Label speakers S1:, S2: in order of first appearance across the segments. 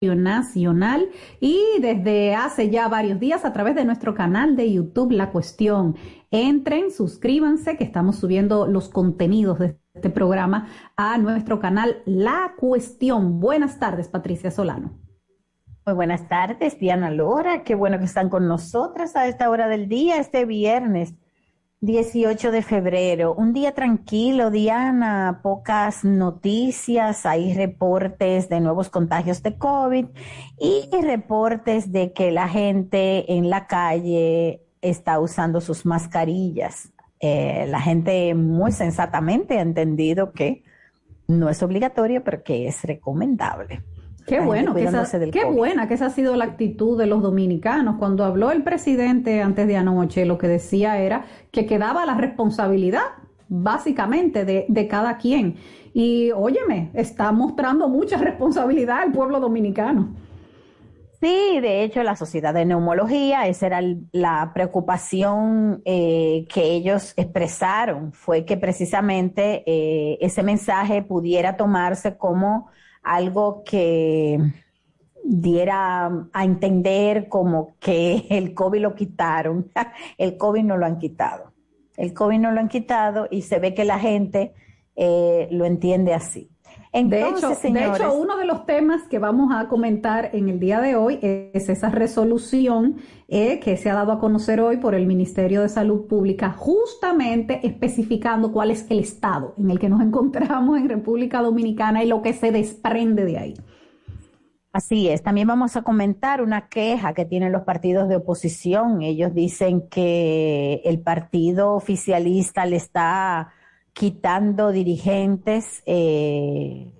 S1: nacional y desde hace ya varios días a través de nuestro canal de YouTube La Cuestión. Entren, suscríbanse que estamos subiendo los contenidos de este programa a nuestro canal La Cuestión. Buenas tardes, Patricia Solano.
S2: Muy buenas tardes, Diana Lora. Qué bueno que están con nosotras a esta hora del día, este viernes 18 de febrero, un día tranquilo, Diana, pocas noticias, hay reportes de nuevos contagios de COVID y reportes de que la gente en la calle está usando sus mascarillas. Eh, la gente muy sensatamente ha entendido que no es obligatorio, pero que es recomendable.
S1: Qué bueno, que esa, qué buena que esa ha sido la actitud de los dominicanos. Cuando habló el presidente antes de anoche, lo que decía era que quedaba la responsabilidad, básicamente, de, de cada quien. Y óyeme, está mostrando mucha responsabilidad el pueblo dominicano.
S2: Sí, de hecho, la Sociedad de Neumología, esa era la preocupación eh, que ellos expresaron, fue que precisamente eh, ese mensaje pudiera tomarse como algo que diera a entender como que el COVID lo quitaron. El COVID no lo han quitado. El COVID no lo han quitado y se ve que la gente eh, lo entiende así.
S1: De, hecho, de hecho, uno de los temas que vamos a comentar en el día de hoy es esa resolución eh, que se ha dado a conocer hoy por el Ministerio de Salud Pública, justamente especificando cuál es el estado en el que nos encontramos en República Dominicana y lo que se desprende de ahí.
S2: Así es. También vamos a comentar una queja que tienen los partidos de oposición. Ellos dicen que el partido oficialista le está quitando dirigentes, eh,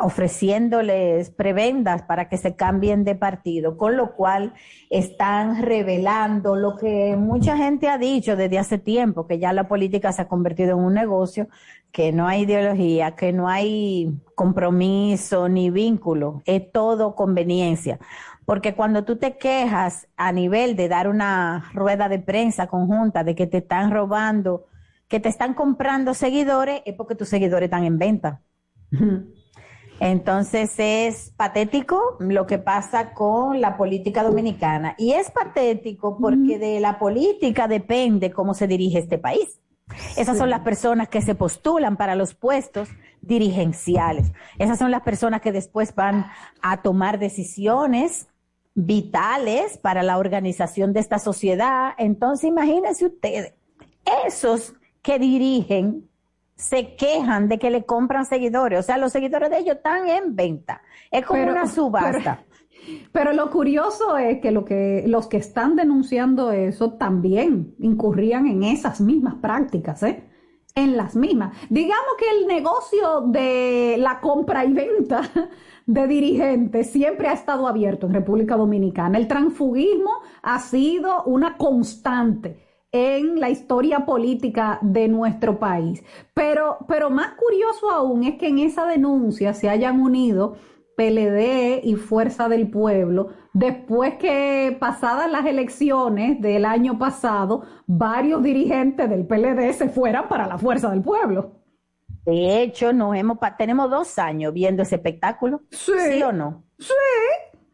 S2: ofreciéndoles prebendas para que se cambien de partido, con lo cual están revelando lo que mucha gente ha dicho desde hace tiempo, que ya la política se ha convertido en un negocio, que no hay ideología, que no hay compromiso ni vínculo, es todo conveniencia. Porque cuando tú te quejas a nivel de dar una rueda de prensa conjunta de que te están robando, que te están comprando seguidores, es porque tus seguidores están en venta. Entonces es patético lo que pasa con la política dominicana. Y es patético porque de la política depende cómo se dirige este país. Esas son las personas que se postulan para los puestos dirigenciales. Esas son las personas que después van a tomar decisiones vitales para la organización de esta sociedad. Entonces imagínense ustedes, esos que dirigen se quejan de que le compran seguidores. O sea, los seguidores de ellos están en venta. Es como una subasta.
S1: Pero, lo curioso es que, lo que los que están denunciando eso también incurrían en esas mismas prácticas, ¿eh? En las mismas. Digamos que el negocio de la compra y venta de dirigentes siempre ha estado abierto en República Dominicana. El transfugismo ha sido una constante en la historia política de nuestro país. Pero, pero más curioso aún es que en esa denuncia se hayan unido PLD y Fuerza del Pueblo, después que pasadas las elecciones del año pasado, varios dirigentes del PLD se fueran para la Fuerza del Pueblo.
S2: De hecho, nos hemos, tenemos dos años viendo ese espectáculo. Sí. ¿Sí o no?
S1: Sí.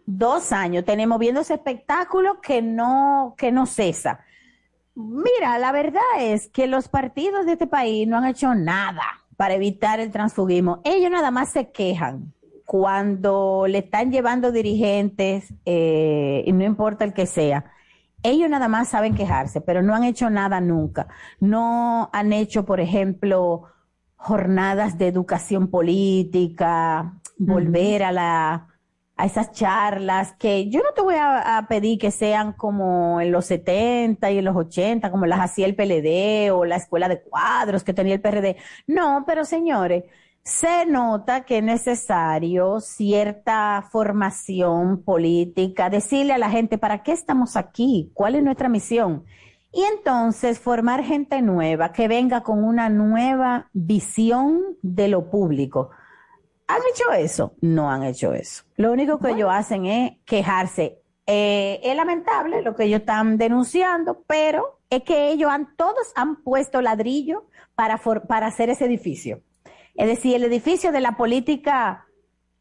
S2: Dos años tenemos viendo ese espectáculo que no, que no cesa. Mira, la verdad es que los partidos de este país no han hecho nada para evitar el transfugismo. Ellos nada más se quejan cuando le están llevando dirigentes, eh, y no importa el que sea. Ellos nada más saben quejarse, pero no han hecho nada nunca. No han hecho, por ejemplo, jornadas de educación política, volver a la a esas charlas que yo no te voy a, pedir que sean como en los 70 y en los 80, como las hacía el PLD o la escuela de cuadros que tenía el PRD. No, pero señores, se nota que es necesario cierta formación política, decirle a la gente para qué estamos aquí, cuál es nuestra misión. Y entonces formar gente nueva que venga con una nueva visión de lo público ¿Han hecho eso? No han hecho eso. Lo único que ellos hacen es quejarse. Eh, es lamentable lo que ellos están denunciando, pero es que ellos han, todos han puesto ladrillo para, para hacer ese edificio. Es decir, el edificio de la política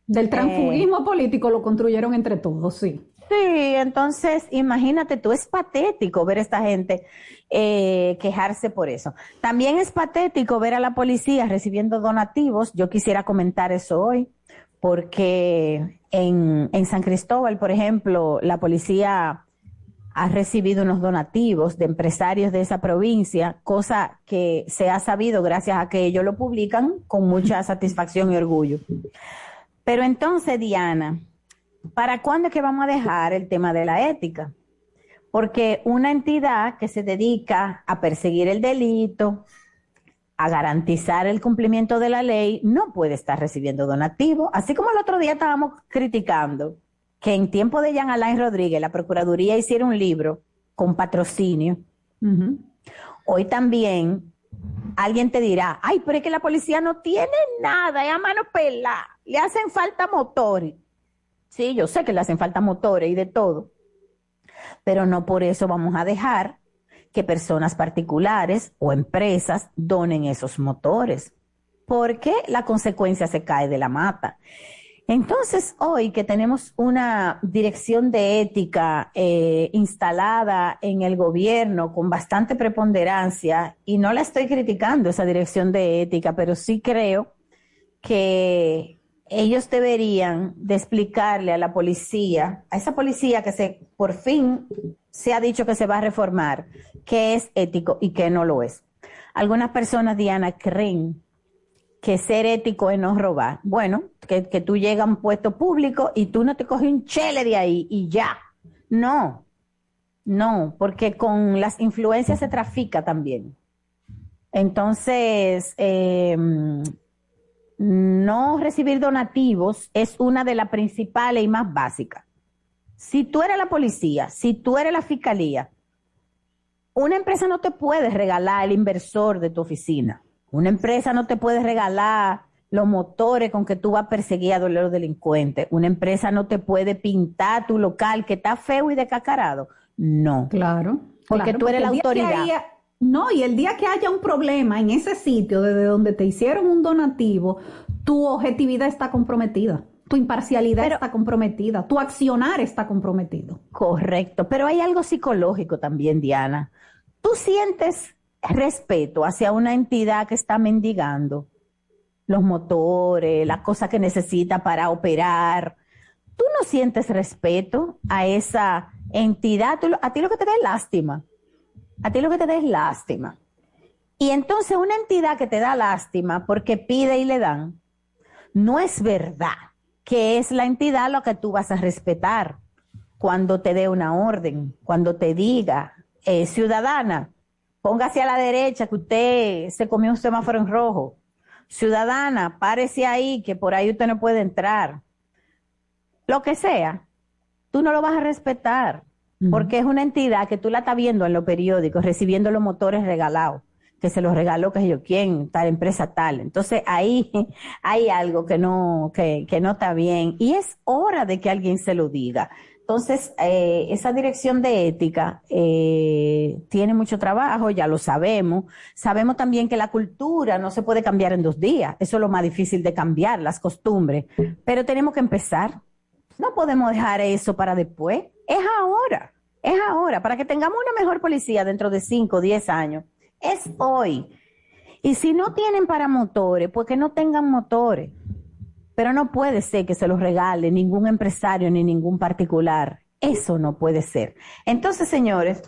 S1: Del transfugismo político lo construyeron entre todos, sí.
S2: Entonces imagínate tú, es patético ver a esta gente eh, quejarse por eso. También es patético ver a la policía recibiendo donativos. Yo quisiera comentar eso hoy, porque en, en San Cristóbal, por ejemplo, la policía ha recibido unos donativos de empresarios de esa provincia, cosa que se ha sabido gracias a que ellos lo publican con mucha satisfacción y orgullo. Pero entonces, Diana, ¿para cuándo es que vamos a dejar el tema de la ética? Porque una entidad que se dedica a perseguir el delito, a garantizar el cumplimiento de la ley, no puede estar recibiendo donativos. Así como el otro día estábamos criticando que en tiempo de Jean Alain Rodríguez la Procuraduría hiciera un libro con patrocinio. Hoy también alguien te dirá, ay, pero es que la policía no tiene nada, es a mano pelada, le hacen falta motores. Sí, yo sé que le hacen falta motores y de todo, pero no por eso vamos a dejar que personas particulares o empresas donen esos motores, porque la consecuencia se cae de la mata. Entonces, hoy que tenemos una dirección de ética eh, instalada en el gobierno con bastante preponderancia, y no la estoy criticando esa dirección de ética, pero sí creo que ellos deberían de explicarle a la policía, a esa policía que se por fin se ha dicho que se va a reformar, qué es ético y qué no lo es. Algunas personas, Diana, creen que ser ético es no robar. Bueno, que, que tú llegas a un puesto público y tú no te coges un chele de ahí y ya. No, no, porque con las influencias se trafica también. Entonces, eh, no recibir donativos es una de las principales y más básicas. Si tú eres la policía, si tú eres la fiscalía, una empresa no te puede regalar el inversor de tu oficina. Una empresa no te puede regalar los motores con que tú vas a perseguir a los delincuentes. Una empresa no te puede pintar tu local que está feo y decacarado. No.
S1: Claro.
S2: Porque tú eres la autoridad.
S1: No, y el día que haya un problema en ese sitio desde donde te hicieron un donativo, tu objetividad está comprometida, tu imparcialidad está comprometida, tu accionar está comprometido.
S2: Correcto, pero hay algo psicológico también, Diana. Tú sientes respeto hacia una entidad que está mendigando los motores, las cosas que necesita para operar. Tú no sientes respeto a esa entidad, a ti lo que te da es lástima a ti lo que te da es lástima. Y entonces una entidad que te da lástima porque pide y le dan, no es verdad que es la entidad lo que tú vas a respetar cuando te dé una orden, cuando te diga, eh, ciudadana, póngase a la derecha que usted se comió un semáforo en rojo. Ciudadana, párese ahí que por ahí usted no puede entrar. Lo que sea, tú no lo vas a respetar porque es una entidad que tú la estás viendo en los periódicos, recibiendo los motores regalados, que se los regaló, que yo quién, tal empresa tal. Entonces ahí hay algo que no, que, que no está bien y es hora de que alguien se lo diga. Entonces, eh, esa dirección de ética eh, tiene mucho trabajo, ya lo sabemos. Sabemos también que la cultura no se puede cambiar en dos días. Eso es lo más difícil de cambiar, las costumbres. Pero tenemos que empezar. No podemos dejar eso para después. Es ahora, es ahora, para que tengamos una mejor policía dentro de 5 o 10 años. Es hoy. Y si no tienen para motores, pues que no tengan motores. Pero no puede ser que se los regale ningún empresario ni ningún particular. Eso no puede ser. Entonces, señores,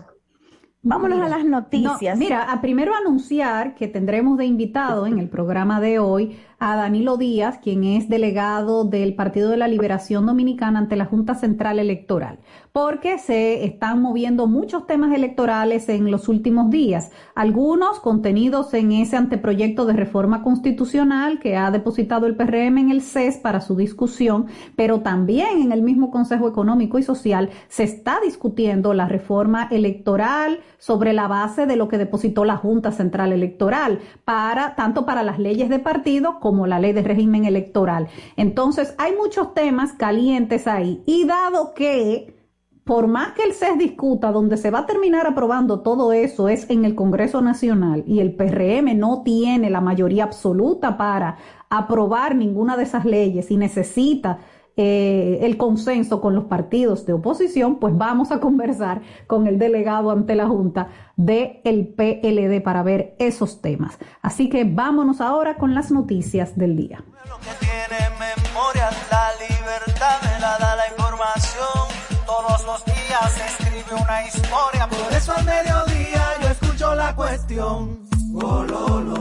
S2: Vámonos a las noticias.
S1: mira, a primero anunciar que tendremos de invitado en el programa de hoy a Danilo Díaz, quien es delegado del Partido de la Liberación Dominicana ante la Junta Central Electoral, porque se están moviendo muchos temas electorales en los últimos días, algunos contenidos en ese anteproyecto de reforma constitucional que ha depositado el PRM en el CES para su discusión, pero también en el mismo Consejo Económico y Social se está discutiendo la reforma electoral sobre la base de lo que depositó la Junta Central Electoral para tanto para las leyes de partido como como la ley de régimen electoral. Entonces, hay muchos temas calientes ahí. Y dado que por más que el CES discuta, donde se va a terminar aprobando todo eso es en el Congreso Nacional y el PRM no tiene la mayoría absoluta para aprobar ninguna de esas leyes y necesita eh, el consenso con los partidos de oposición, pues vamos a conversar con el delegado ante la Junta del PLD para ver esos temas. Así que vámonos ahora con las noticias del día. Por eso al mediodía yo escucho la cuestión. Oh,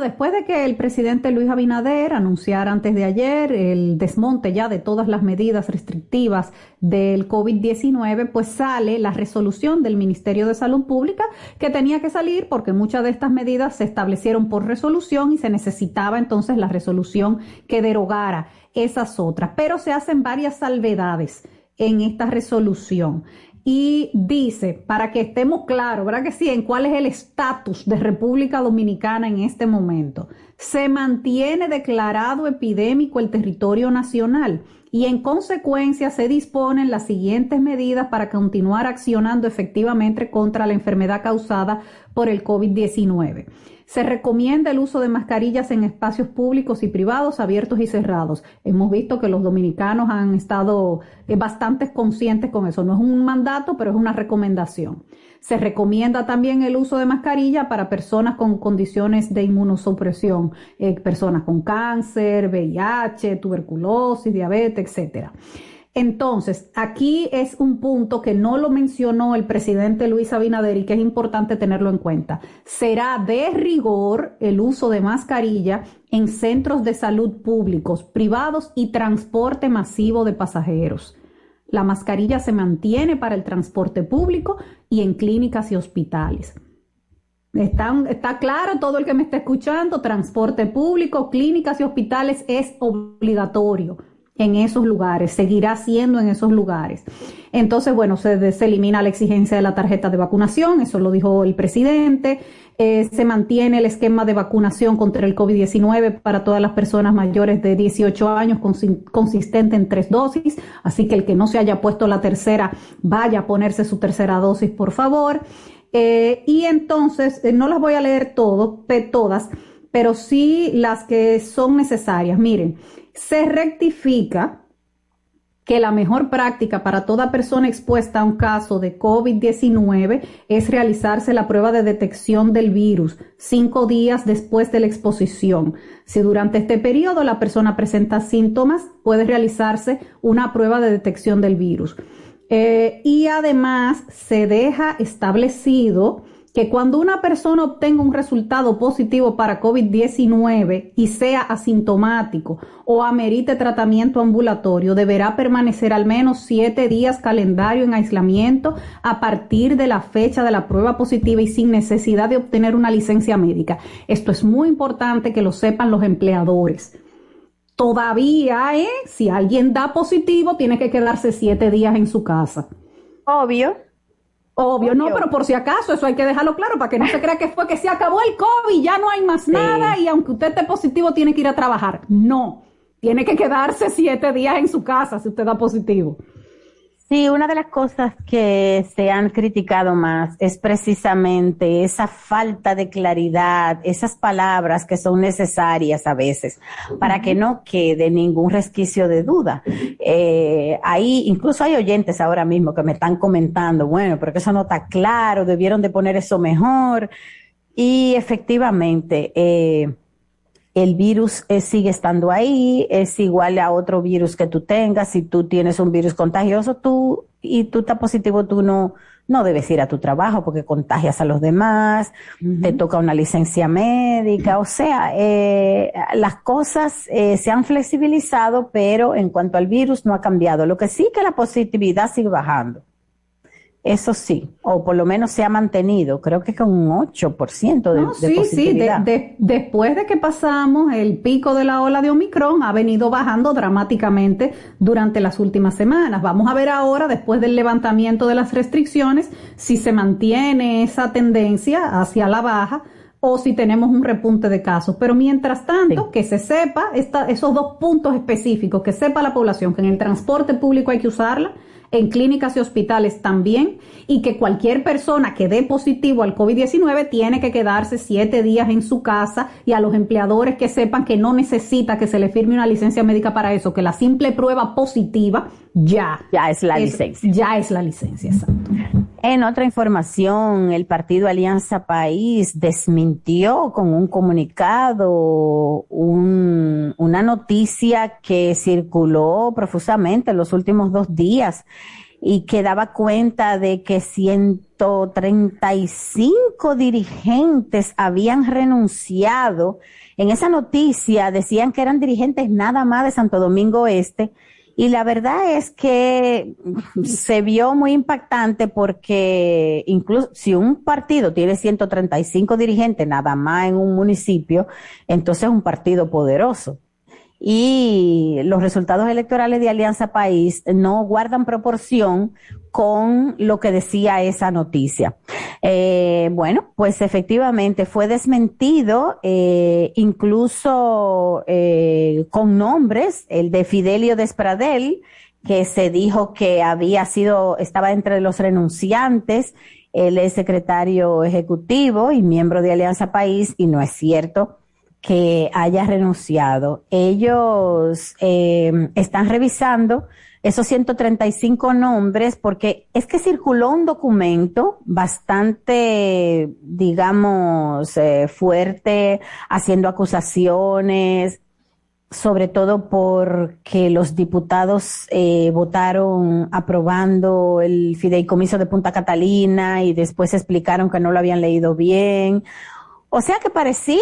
S1: Después de que el presidente Luis Abinader anunciara antes de ayer el desmonte ya de todas las medidas restrictivas del COVID-19, pues sale la resolución del Ministerio de Salud Pública que tenía que salir porque muchas de estas medidas se establecieron por resolución y se necesitaba entonces la resolución que derogara esas otras. Pero se hacen varias salvedades en esta resolución y dice, para que estemos claros, ¿verdad que sí? En cuál es el estatus de República Dominicana en este momento. Se mantiene declarado epidémico el territorio nacional y en consecuencia se disponen las siguientes medidas para continuar accionando efectivamente contra la enfermedad causada por el COVID-19. Se recomienda el uso de mascarillas en espacios públicos y privados, abiertos y cerrados. Hemos visto que los dominicanos han estado eh, bastante conscientes con eso. No es un mandato, pero es una recomendación. Se recomienda también el uso de mascarilla para personas con condiciones de inmunosupresión, eh, personas con cáncer, VIH, tuberculosis, diabetes, etcétera. Entonces, aquí es un punto que no lo mencionó el presidente Luis Abinader y que es importante tenerlo en cuenta. Será de rigor el uso de mascarilla en centros de salud públicos, privados y transporte masivo de pasajeros. La mascarilla se mantiene para el transporte público y en clínicas y hospitales. Está, está, claro todo el que me está escuchando, transporte público, clínicas y hospitales es obligatorio en esos lugares, seguirá siendo en esos lugares. Entonces, bueno, se, se elimina la exigencia de la tarjeta de vacunación, eso lo dijo el presidente. Eh, se mantiene el esquema de vacunación contra el COVID-19 para todas las personas mayores de 18 años consistente en tres dosis, así que el que no se haya puesto la tercera, vaya a ponerse su tercera dosis, por favor. Eh, y entonces, eh, no las voy a leer todas, pero sí las que son necesarias. Miren, se rectifica que la mejor práctica para toda persona expuesta a un caso de COVID-19 es realizarse la prueba de detección del virus cinco días después de la exposición. Si durante este periodo la persona presenta síntomas, puede realizarse una prueba de detección del virus. Eh, y además se deja establecido que cuando una persona obtenga un resultado positivo para COVID-19 y sea asintomático o amerite tratamiento ambulatorio, deberá permanecer al menos siete días calendario en aislamiento a partir de la fecha de la prueba positiva y sin necesidad de obtener una licencia médica. Esto es muy importante que lo sepan los empleadores. Todavía, ¿eh? si alguien da positivo, tiene que quedarse siete días en su casa.
S2: Obvio.
S1: Obvio, no, pero por si acaso, eso hay que dejarlo claro para que no se crea que fue que se acabó el COVID, ya no hay más nada y aunque usted esté positivo tiene que ir a trabajar. No, tiene que quedarse siete días en su casa si usted da positivo.
S2: Sí, una de las cosas que se han criticado más es precisamente esa falta de claridad, esas palabras que son necesarias a veces para que no quede ningún resquicio de duda. Eh, ahí, incluso hay oyentes ahora mismo que me están comentando, bueno, pero que eso no está claro, debieron de poner eso mejor. Y efectivamente, eh, el virus eh, sigue estando ahí, es igual a otro virus que tú tengas. Si tú tienes un virus contagioso tú y tú estás positivo, tú no, no debes ir a tu trabajo porque contagias a los demás, te toca una licencia médica, o sea, eh, las cosas eh, se han flexibilizado, pero en cuanto al virus no ha cambiado. Lo que sí que la positividad sigue bajando. Eso sí, o por lo menos se ha mantenido, creo que con un 8% de, no, sí,
S1: positividad. Sí, después de que pasamos el pico de la ola de Omicron, ha venido bajando dramáticamente durante las últimas semanas. Vamos a ver ahora, después del levantamiento de las restricciones, si se mantiene esa tendencia hacia la baja o si tenemos un repunte de casos. Pero mientras tanto, que se sepa esos dos puntos específicos, que sepa la población que en el transporte público hay que usarla, en clínicas y hospitales también, y que cualquier persona que dé positivo al COVID-19 tiene que quedarse siete días en su casa y a los empleadores que sepan que no necesita que se le firme una licencia médica para eso, que la simple prueba positiva ya.
S2: Ya es la licencia.
S1: Ya es la licencia, exacto.
S2: En otra información, el partido Alianza País desmintió con un comunicado una noticia que circuló profusamente en los últimos dos días y que daba cuenta de que 135 dirigentes habían renunciado. En esa noticia decían que eran dirigentes nada más de Santo Domingo Este y la verdad es que se vio muy impactante porque incluso si un partido tiene 135 dirigentes nada más en un municipio, entonces es un partido poderoso y los resultados electorales de Alianza País no guardan proporción con lo que decía esa noticia. Eh, bueno, pues efectivamente fue desmentido, eh, incluso eh, con nombres, el de Fidelio Despradel, que se dijo que había sido, estaba entre los renunciantes, él es secretario ejecutivo y miembro de Alianza País, y no es cierto que haya renunciado. Ellos eh, están revisando esos 135 nombres porque es que circuló un documento bastante, digamos, eh, fuerte, haciendo acusaciones, sobre todo porque los diputados eh, votaron aprobando el fideicomiso de Punta Catalina y después explicaron que no lo habían leído bien. O sea que parecía,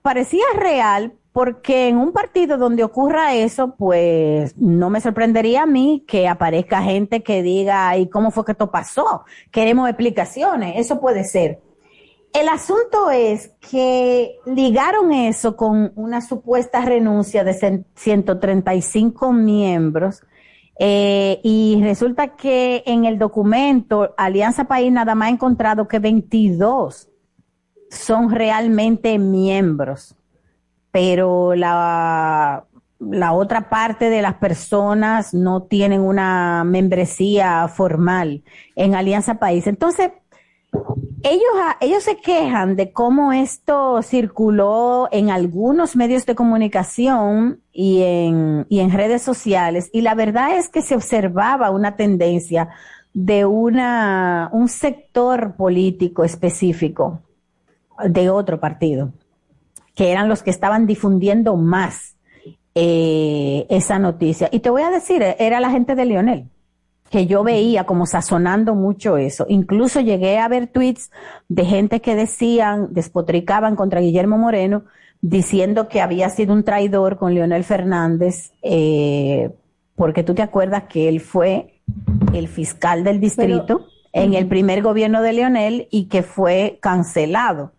S2: parecía real, porque en un partido donde ocurra eso, pues no me sorprendería a mí que aparezca gente que diga, ¿y cómo fue que esto pasó? Queremos explicaciones, eso puede ser. El asunto es que ligaron eso con una supuesta renuncia de 135 miembros eh, y resulta que en el documento Alianza País nada más ha encontrado que 22 son realmente miembros, pero la, la otra parte de las personas no tienen una membresía formal en Alianza País. Entonces, ellos, ellos se quejan de cómo esto circuló en algunos medios de comunicación y en, y en redes sociales, y la verdad es que se observaba una tendencia de una, un sector político específico de otro partido, que eran los que estaban difundiendo más eh, esa noticia. Y te voy a decir, era la gente de Lionel, que yo veía como sazonando mucho eso. Incluso llegué a ver tweets de gente que decían, despotricaban contra Guillermo Moreno, diciendo que había sido un traidor con Leonel Fernández, eh, porque tú te acuerdas que él fue el fiscal del distrito en el primer gobierno de Leonel y que fue cancelado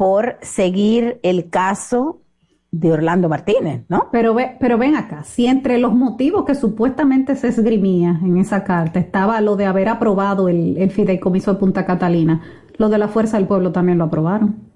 S2: por seguir el caso de Orlando Martínez, ¿no?
S1: Pero, ve, pero ven acá, si entre los motivos que supuestamente se esgrimía en esa carta estaba lo de haber aprobado el, fideicomiso de Punta Catalina, lo de la Fuerza del Pueblo también lo aprobaron.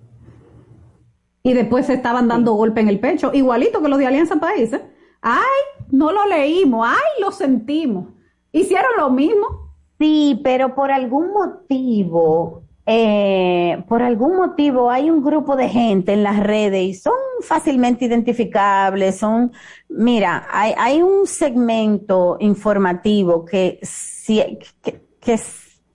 S1: Y después se estaban dando golpe en el pecho, igualito que lo de Alianza País. ¿eh? Ay, no lo leímos, ay, lo sentimos. Hicieron lo mismo.
S2: Sí, pero por algún motivo eh, por algún motivo hay un grupo de gente en las redes y son fácilmente identificables, son, mira, hay, hay un segmento informativo que, que, que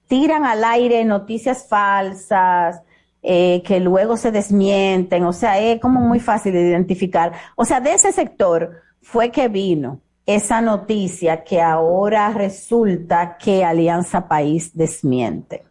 S2: tiran al aire noticias falsas, eh, que luego se desmienten, o sea, es como muy fácil de identificar. O sea, de ese sector fue que vino esa noticia que ahora resulta que Alianza País desmiente.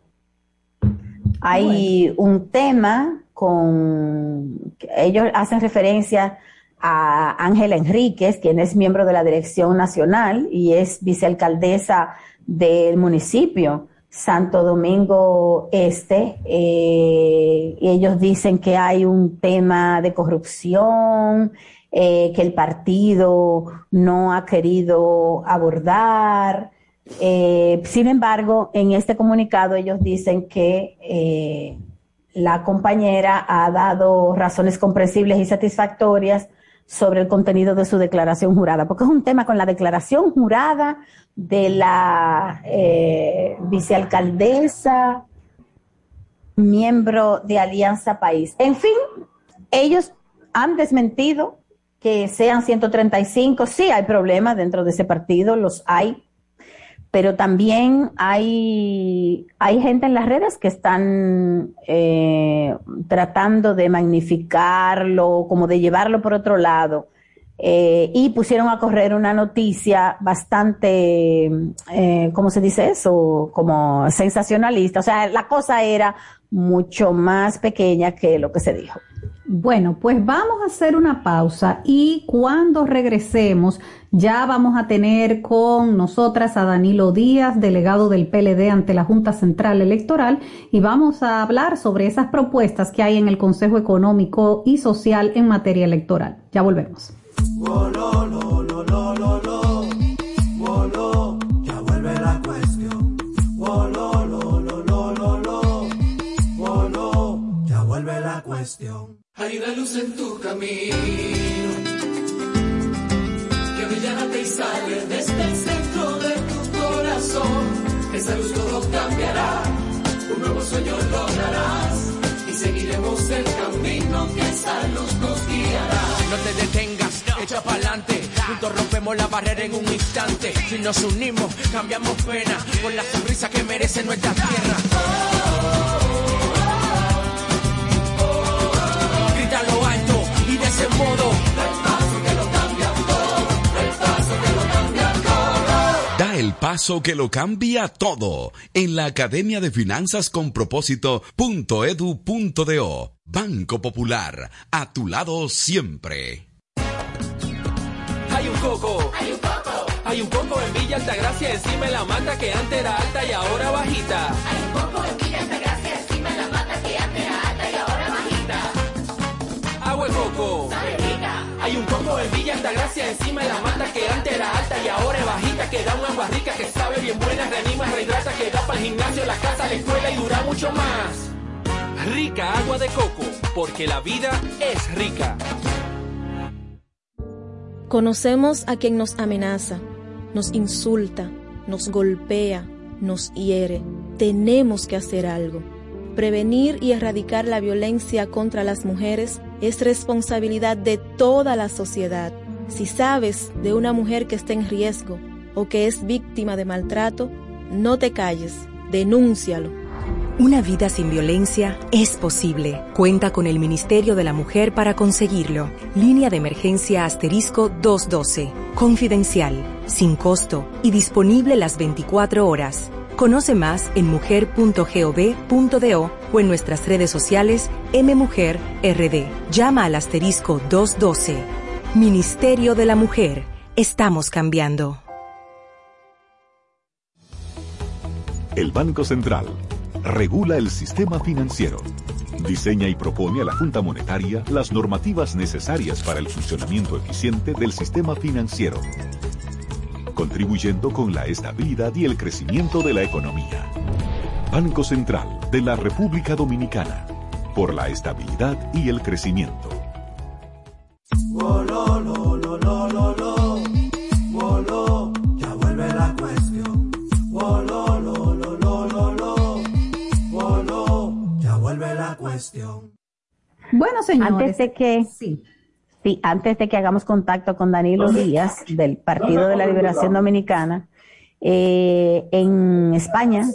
S2: Hay un tema con, ellos hacen referencia a Ángela Enríquez, quien es miembro de la Dirección Nacional y es vicealcaldesa del municipio Santo Domingo Este. Eh, ellos dicen que hay un tema de corrupción, eh, que el partido no ha querido abordar. Eh, sin embargo, en este comunicado ellos dicen que la compañera ha dado razones comprensibles y satisfactorias sobre el contenido de su declaración jurada, porque es un tema con la declaración jurada de la eh, vicealcaldesa, miembro de Alianza País. En fin, ellos han desmentido que sean 135. Sí, hay problemas dentro de ese partido, los hay, pero también hay, hay gente en las redes que están eh, tratando de magnificarlo, como de llevarlo por otro lado. Eh, y pusieron a correr una noticia bastante, eh, ¿cómo se dice eso? Como sensacionalista. O sea, la cosa era mucho más pequeña que lo que se dijo.
S1: Bueno, pues vamos a hacer una pausa y cuando regresemos ya vamos a tener con nosotras a Danilo Díaz, delegado del PLD ante la Junta Central Electoral, y vamos a hablar sobre esas propuestas que hay en el Consejo Económico y Social en materia electoral. Ya volvemos.
S3: Hay una luz en tu camino que brillante y sale desde el centro de tu corazón. Esa luz todo cambiará, un nuevo sueño lograrás y seguiremos el camino que esa luz nos guiará.
S4: No te detengas, echa pa'lante, juntos rompemos la barrera en un instante. Si nos unimos, cambiamos pena por la sonrisa que merece nuestra tierra. Ese modo.
S3: El paso que lo cambia todo. El paso que lo cambia todo.
S5: Da el paso que lo cambia todo en la Academia de Finanzas con Propósito.edu.do. Banco Popular, a tu lado siempre.
S4: Hay un coco.
S3: Hay un coco.
S4: Hay un coco en Villa Altagracia encima de la mata que antes era alta y ahora bajita.
S3: Hay un coco en Villa Altagracia
S4: coco. Hay un coco en Villa Altagracia encima de la mata que antes era alta y ahora es bajita. Que da una agua rica que sabe bien buena, reanima, rehidrata, que da para el gimnasio, la casa, la escuela y dura mucho más. Rica agua de coco, porque la vida es rica.
S6: Conocemos a quien nos amenaza, nos insulta, nos golpea, nos hiere. Tenemos que hacer algo. Prevenir y erradicar la violencia contra las mujeres es responsabilidad de toda la sociedad. Si sabes de una mujer que está en riesgo o que es víctima de maltrato, no te calles, denúncialo.
S7: Una vida sin violencia es posible. Cuenta con el Ministerio de la Mujer para conseguirlo. Línea de emergencia asterisco 212. Confidencial, sin costo y disponible las 24 horas. Conoce más en mujer.gov.do o en nuestras redes sociales MMujerRD. Llama al asterisco 212. Ministerio de la Mujer. Estamos cambiando.
S8: El Banco Central regula el sistema financiero, diseña y propone a la Junta Monetaria las normativas necesarias para el funcionamiento eficiente del sistema financiero, contribuyendo con la estabilidad y el crecimiento de la economía. Banco Central de la República Dominicana, por la estabilidad y el crecimiento.
S3: Ya vuelve la cuestión. Ya vuelve la cuestión.
S1: Bueno, señores.
S2: Antes de que,
S1: Sí.
S2: Sí, antes de que hagamos contacto con Danilo Díaz del Partido de la Liberación Dominicana, eh, en España,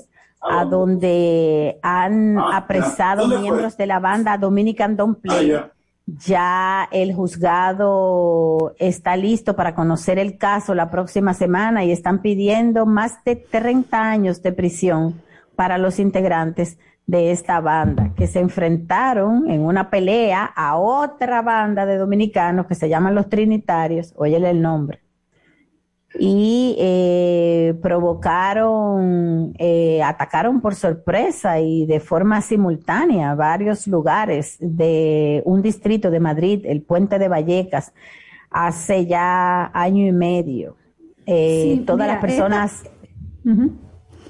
S2: a donde han apresado miembros de la banda Dominican Don't Play. Ya. El juzgado está listo para conocer el caso la próxima semana y están pidiendo más de 30 años de prisión para los integrantes de esta banda que se enfrentaron en una pelea a otra banda de dominicanos que se llaman los Trinitarios, óyele el nombre, y eh, provocaron, eh, atacaron por sorpresa y de forma simultánea varios lugares de un distrito de Madrid, el puente de Vallecas, hace ya año y medio. Eh,
S1: Sí,
S2: todas
S1: mira,
S2: las personas.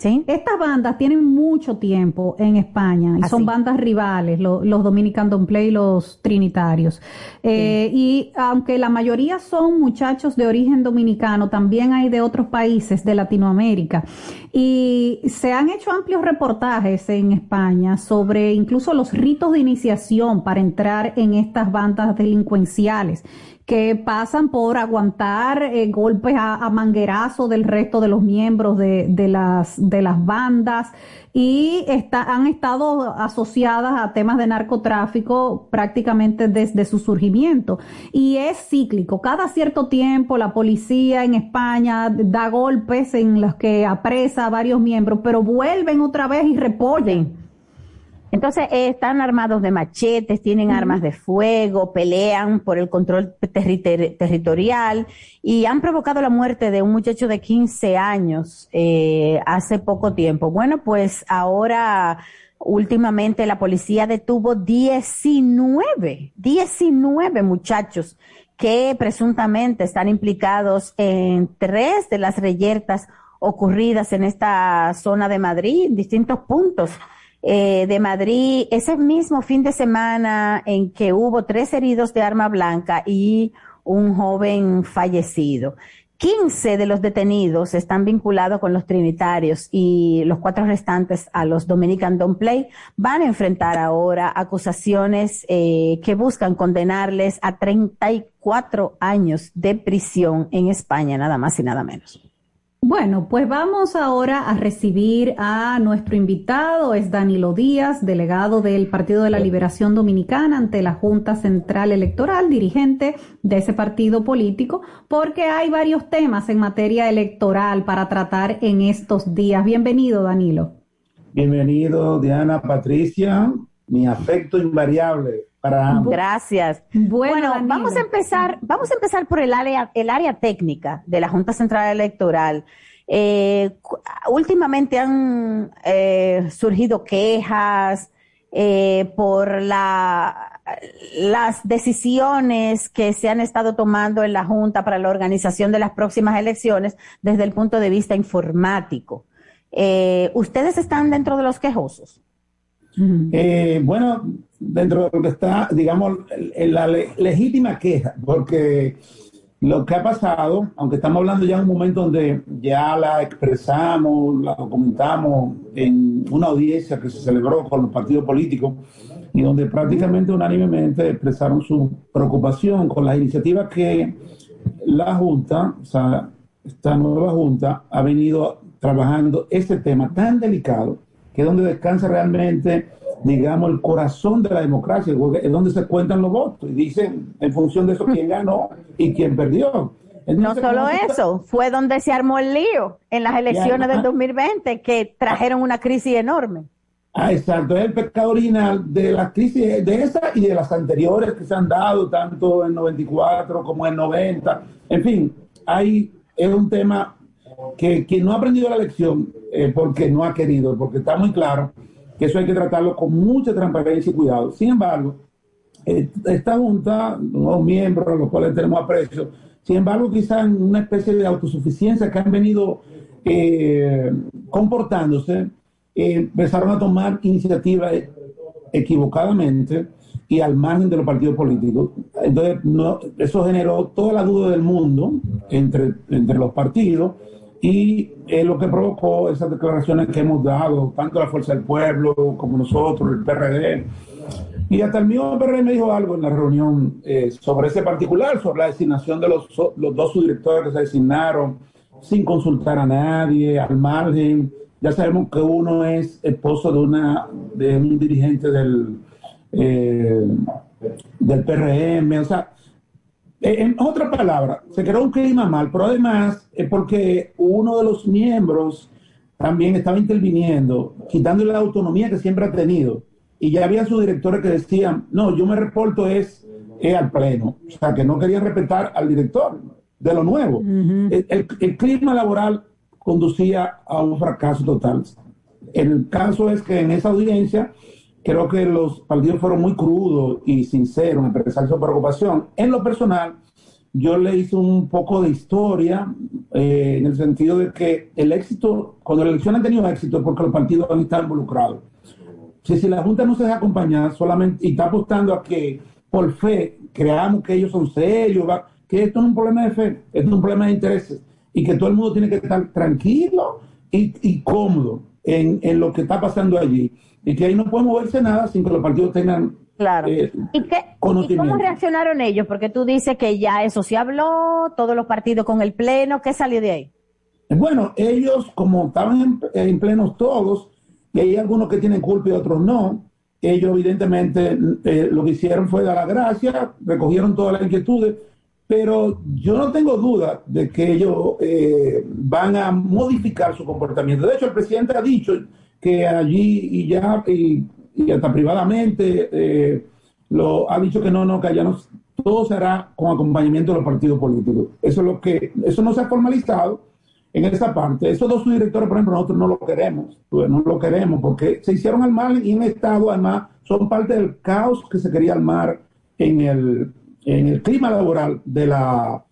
S2: ¿Sí?
S1: Estas bandas tienen mucho tiempo en España y
S2: Ah,
S1: son bandas rivales, lo- los Dominican Don't Play y los Trinitarios. Eh, Y aunque la mayoría son muchachos de origen dominicano, también hay de otros países de Latinoamérica. Y se han hecho amplios reportajes en España sobre incluso los ritos de iniciación para entrar en estas bandas delincuenciales que pasan por aguantar eh, golpes a, a manguerazo del resto de los miembros de, de las, de las bandas y han estado asociadas a temas de narcotráfico prácticamente desde su surgimiento. Y es cíclico. Cada cierto tiempo la policía en España da golpes en los que apresa a varios miembros, pero vuelven otra vez y repollen.
S2: Entonces eh, están armados de machetes, tienen armas de fuego, pelean por el control terri- territorial y han provocado la muerte de un muchacho de 15 años eh, hace poco tiempo. Bueno, pues ahora últimamente la policía detuvo 19, 19 muchachos que presuntamente están implicados en tres de las reyertas ocurridas en esta zona de Madrid, en distintos puntos eh, de Madrid, ese mismo fin de semana en que hubo tres heridos de arma blanca y un joven fallecido. 15 de los detenidos están vinculados con los trinitarios y los cuatro restantes a los Dominican Don't Play van a enfrentar ahora acusaciones eh, que buscan condenarles a 34 años de prisión en España, nada más y nada menos.
S1: Bueno, pues vamos ahora a recibir a nuestro invitado, es Danilo Díaz, delegado del Partido de la Liberación Dominicana ante la Junta Central Electoral, dirigente de ese partido político, porque hay varios temas en materia electoral para tratar en estos días. Bienvenido, Danilo.
S9: Bienvenido, Diana, Patricia. Mi afecto invariable para ambos.
S2: Gracias.
S1: Bueno,
S2: vamos a empezar, vamos a empezar por el área, el área técnica de la Junta Central Electoral. Eh, últimamente han eh, surgido quejas eh, por la, las decisiones que se han estado tomando en la Junta para la organización de las próximas elecciones desde el punto de vista informático. Eh, ¿Ustedes están dentro de los quejosos?
S9: Eh, bueno, dentro de lo que está, digamos, en la le- legítima queja, porque lo que ha pasado, aunque estamos hablando ya en un momento donde ya la expresamos, la documentamos en una audiencia que se celebró con los partidos políticos y donde prácticamente unánimemente expresaron su preocupación con las iniciativas que la Junta, o sea, esta nueva Junta ha venido trabajando este tema tan delicado que es donde descansa realmente, digamos, el corazón de la democracia, es donde se cuentan los votos y dicen en función de eso quién ganó y quién perdió.
S2: No solo
S9: ¿cómo se está-
S2: eso, fue donde se armó el lío en las elecciones del
S9: además-
S2: 2020 que trajeron una crisis enorme.
S9: Ah, exacto, es el pecado original de la crisis de esa y de las anteriores que se han dado, tanto en 94 como en 90. En fin, hay, es un tema que quien no ha aprendido la lección eh, porque no ha querido, porque está muy claro que eso hay que tratarlo con mucha transparencia y cuidado. Sin embargo, eh, esta junta, nuevos miembros, a los cuales tenemos aprecio, sin embargo, quizás en una especie de autosuficiencia que han venido eh, comportándose, eh, empezaron a tomar iniciativas equivocadamente y al margen de los partidos políticos. Entonces, no, eso generó toda la duda del mundo entre, entre los partidos y es lo que provocó esas declaraciones que hemos dado, tanto la Fuerza del Pueblo como nosotros, el PRD. Y hasta el mismo PRD me dijo algo en la reunión eh, sobre ese particular, sobre la designación de los, los dos subdirectores que se designaron, sin consultar a nadie, al margen. Ya sabemos que uno es esposo de, una, de un dirigente del, eh, del PRM, o sea, eh, en otras palabras, se creó un clima mal, pero además es porque uno de los miembros también estaba interviniendo, quitándole la autonomía que siempre ha tenido. Y ya había sus directores que decían, no, yo me reporto es, es al pleno. O sea, que no querían respetar al director. de lo nuevo. el clima laboral conducía a un fracaso total. El caso es que en esa audiencia creo que los partidos fueron muy crudos y sinceros en expresar su preocupación. En lo personal, yo le hice un poco de historia eh, en el sentido de que el éxito, cuando la elección ha tenido éxito es porque los partidos han estado involucrados. Si, si la Junta no se deja acompañar solamente y está apostando a que por fe creamos que ellos son serios, que esto no es un problema de fe, esto es un problema de intereses y que todo el mundo tiene que estar tranquilo y, cómodo en lo que está pasando allí y que ahí no puede moverse nada sin que los partidos tengan
S2: Claro.
S9: eh,
S2: ¿Y, qué, ¿Y
S9: conocimiento.
S2: cómo reaccionaron ellos? Porque tú dices que ya eso se habló, todos los partidos con el pleno, ¿qué salió de ahí?
S9: Bueno, ellos, como estaban en, en plenos todos, y hay algunos que tienen culpa y otros no, ellos evidentemente eh, lo que hicieron fue dar la gracia, recogieron todas las inquietudes, pero yo no tengo duda de que ellos eh, van a modificar su comportamiento. De hecho, el presidente ha dicho que allí y ya, y, hasta privadamente, eh, lo ha dicho que no, no, que allá no, todo será con acompañamiento de los partidos políticos. Eso es lo que, eso no se ha formalizado en esa parte. Esos dos subdirectores, por ejemplo, nosotros no lo queremos, pues, no lo queremos porque se hicieron al mal y en estado, además, son parte del caos que se quería armar en el, en el clima laboral de la,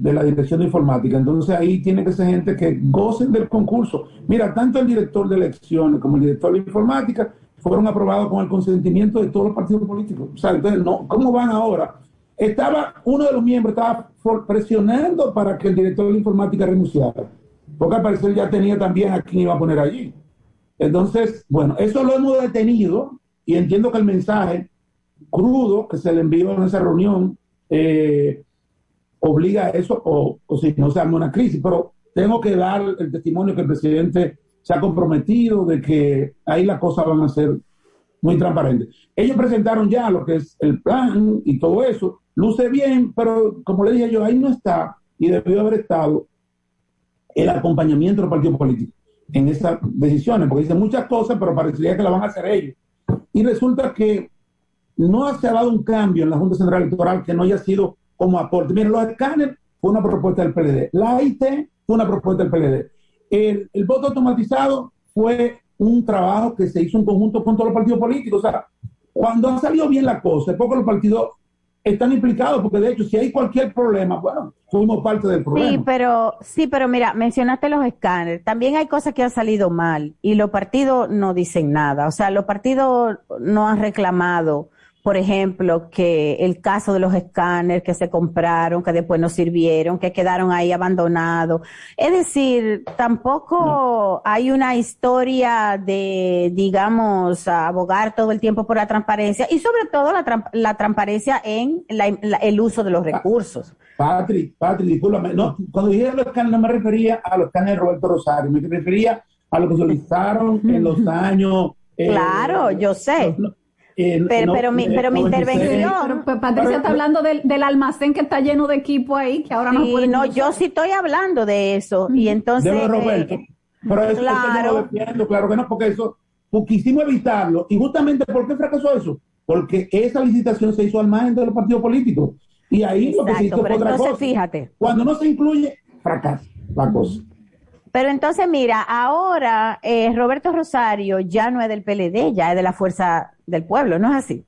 S9: de la dirección de informática. Entonces ahí tiene que ser gente que gocen del concurso. Mira, tanto el director de elecciones como el director de informática fueron aprobados con el consentimiento de todos los partidos políticos. O sea, entonces, no, ¿cómo van ahora? Estaba, uno de los miembros estaba presionando para que el director de informática renunciara, porque al parecer ya tenía también a quién iba a poner allí. Entonces, bueno, eso lo hemos detenido y entiendo que el mensaje crudo que se le envió en esa reunión eh, obliga a eso o, o si no se arma una crisis, pero tengo que dar el testimonio que el presidente se ha comprometido de que ahí las cosas van a ser muy transparentes. Ellos presentaron ya lo que es el plan y todo eso, luce bien, pero como le dije yo, ahí no está y debió haber estado el acompañamiento de los partidos políticos en esas decisiones, porque dicen muchas cosas, pero parecería que la van a hacer ellos. Y resulta que no se ha dado un cambio en la Junta Central Electoral que no haya sido como aporte. Miren, los escáneres fue una propuesta del PLD, la AIT fue una propuesta del PLD, el, el voto automatizado fue un trabajo que se hizo en conjunto con todos los partidos políticos. O sea, cuando ha salido bien la cosa, porque los partidos están implicados, porque de hecho, si hay cualquier problema, bueno, fuimos parte del problema.
S2: Sí, pero sí, pero mira, mencionaste los escáneres. También hay cosas que han salido mal y los partidos no dicen nada. O sea, los partidos no han reclamado, por ejemplo, que el caso de los escáneres que se compraron, que después no sirvieron, que quedaron ahí abandonados. Es decir, tampoco hay una historia de, digamos, abogar todo el tiempo por la transparencia y sobre todo la, transparencia en la- la- el uso de los recursos.
S9: Patrick, Patrick, discúlpame. No, cuando dije los escáneres, no me refería a los escáneres de Roberto Rosario, me refería a lo que solicitaron en los años. eh,
S2: Claro, yo sé. Pero-
S9: no,
S2: pero mi-
S9: eh,
S2: pero mi
S9: 96.
S2: intervención-
S1: Pero, pues, Patricia está hablando del, del almacén que está lleno de equipo ahí, que ahora no
S2: Sí,
S1: pueden
S2: no,
S1: usar.
S2: yo sí estoy hablando de eso. Y entonces.
S9: de lo de Roberto.
S2: eh,
S9: Pero eso, eso yo no
S2: claro.
S9: lo defiendo, claro que no, porque eso, pues, quisimos evitarlo. Y justamente, ¿por qué fracasó eso? Porque esa licitación se hizo al margen de los partidos políticos. Y ahí lo que se hizo
S2: pero
S9: fue otra
S2: entonces
S9: cosa.
S2: fíjate.
S9: Cuando no se incluye, fracasa la cosa.
S2: Pero entonces, mira, ahora eh, Roberto Rosario ya no es del PLD, ya es de la Fuerza del Pueblo, ¿no es así?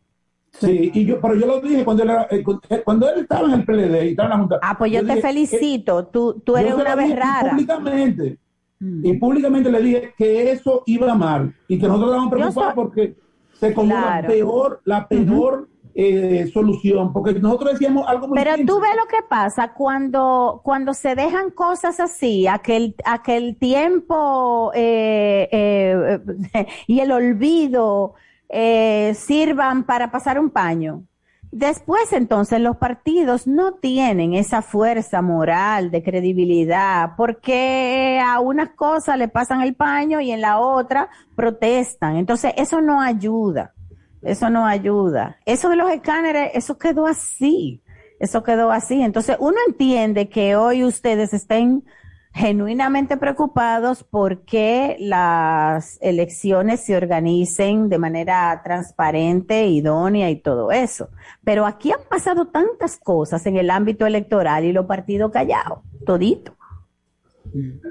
S9: Sí, y yo, pero yo lo dije cuando él, era- eh, cuando él estaba en el PLD y estaba en la Junta.
S2: Ah, pues yo, te
S9: dije
S2: felicito. Tú, tú
S9: yo
S2: eres una vez rara.
S9: Públicamente. Y públicamente le dije que eso iba mal y que nosotros estábamos preocupados
S2: soy-
S9: porque se comió
S2: Claro.
S9: la peor, la peor eh, solución, porque nosotros decíamos algo muy
S2: Pero
S9: simple.
S2: tú ves lo que pasa cuando, cuando se dejan cosas así, a que el, a que el tiempo eh, eh, y el olvido eh, sirvan para pasar un paño. Después, entonces, los partidos no tienen esa fuerza moral de credibilidad porque a unas cosas le pasan el paño y en la otra protestan. Entonces, eso no ayuda. Eso no ayuda. Eso de los escáneres, eso quedó así. Eso quedó así. Entonces, uno entiende que hoy ustedes estén genuinamente preocupados porque las elecciones se organicen de manera transparente, idónea y todo eso. Pero aquí han pasado tantas cosas en el ámbito electoral y los partidos callados, todito.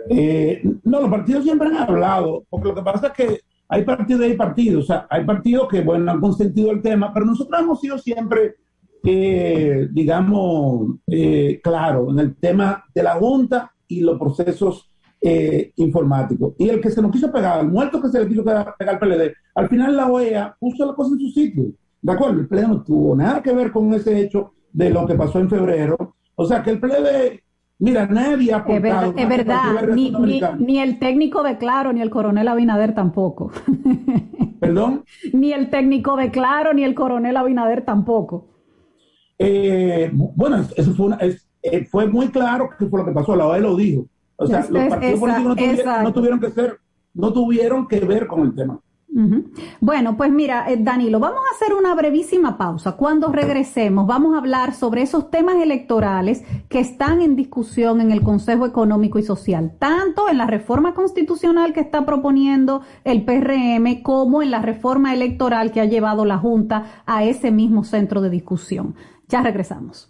S9: Eh, no, los partidos siempre han hablado, porque lo que pasa es que hay partidos y hay partidos, o sea, hay partidos que, bueno, han consentido el tema, pero nosotros hemos sido siempre, eh, digamos, eh, claro, en el tema de la Junta y los procesos eh, informáticos. Y el que se nos quiso pegar, el muerto que se le quiso pegar al PLD, al final la OEA puso la cosa en su sitio. ¿De acuerdo? El PLD no tuvo nada que ver con ese hecho de lo que pasó en febrero. O sea, que el PLD Mira, nadie ha aportado.
S1: Es, verdad, ni, ni, el técnico de Claro, ni el coronel Abinader tampoco.
S9: ¿Perdón?
S1: ni el técnico de Claro, ni el coronel Abinader tampoco.
S9: Eh, bueno, eso fue, eh, fue muy claro que fue lo que pasó, la OEA lo dijo. O sea, los partidos políticos no tuvieron que ser, no tuvieron que ver con el tema.
S1: Bueno, pues mira, eh, Danilo, vamos a hacer una brevísima pausa. Cuando regresemos, vamos a hablar sobre esos temas electorales que están en discusión en el Consejo Económico y Social, tanto en la reforma constitucional que está proponiendo el PRM como en la reforma electoral que ha llevado la Junta a ese mismo centro de discusión. Ya regresamos.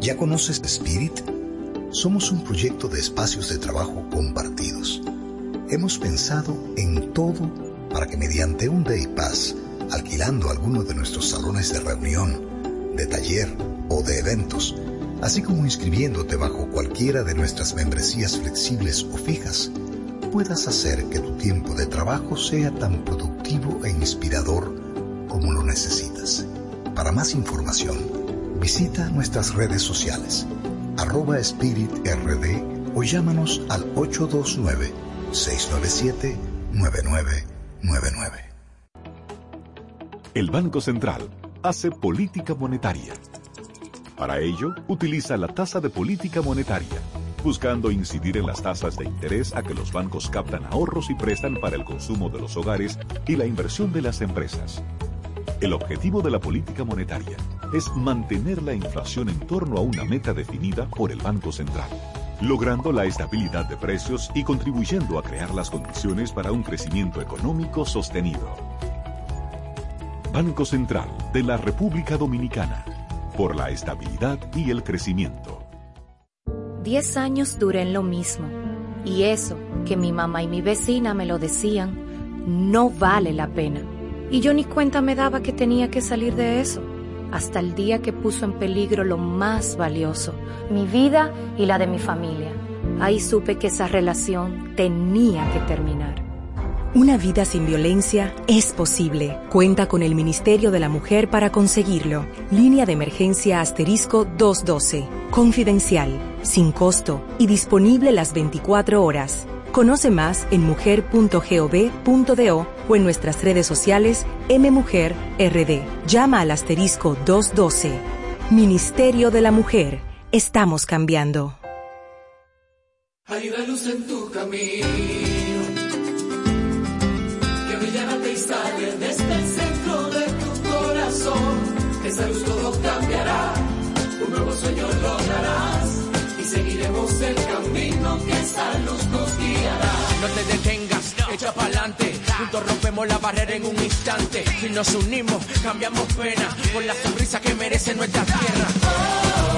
S10: ¿Ya conoces Spirit? Somos un proyecto de espacios de trabajo compartidos. Hemos pensado en todo para que mediante un Day Pass, alquilando alguno de nuestros salones de reunión, de taller o de eventos, así como inscribiéndote bajo cualquiera de nuestras membresías flexibles o fijas, puedas hacer que tu tiempo de trabajo sea tan productivo e inspirador como lo necesitas. Para más información, visita nuestras redes sociales, arroba Spirit RD o llámanos al 829-697-9999.
S8: El Banco Central hace política monetaria. Para ello, utiliza la tasa de política monetaria, buscando incidir en las tasas de interés a que los bancos captan ahorros y prestan para el consumo de los hogares y la inversión de las empresas. El objetivo de la política monetaria es mantener la inflación en torno a una meta definida por el Banco Central, logrando la estabilidad de precios y contribuyendo a crear las condiciones para un crecimiento económico sostenido. Banco Central de la República Dominicana, por la estabilidad y el crecimiento.
S11: Diez años duré en lo mismo, y eso, que mi mamá y mi vecina me lo decían, no vale la pena. Y yo ni cuenta me daba que tenía que salir de eso, hasta el día que puso en peligro lo más valioso, mi vida y la de mi familia. Ahí supe que esa relación tenía que terminar.
S7: Una vida sin violencia es posible. Cuenta con el Ministerio de la Mujer para conseguirlo. Línea de emergencia asterisco 212. Confidencial, sin costo y disponible las 24 horas. Conoce más en mujer.gov.do o en nuestras redes sociales MMujerRD. Llama al asterisco 212. Ministerio de la Mujer. Estamos cambiando.
S3: Hay una luz en tu camino que brillará te sale desde el centro de tu corazón. Esa luz todo cambiará, un nuevo sueño lograrás seguiremos el camino que esa luz nos guiará.
S4: No te detengas, echa pa'lante. Juntos rompemos la barrera en un instante. Si nos unimos, cambiamos pena por la sonrisa que merece nuestra tierra. Grita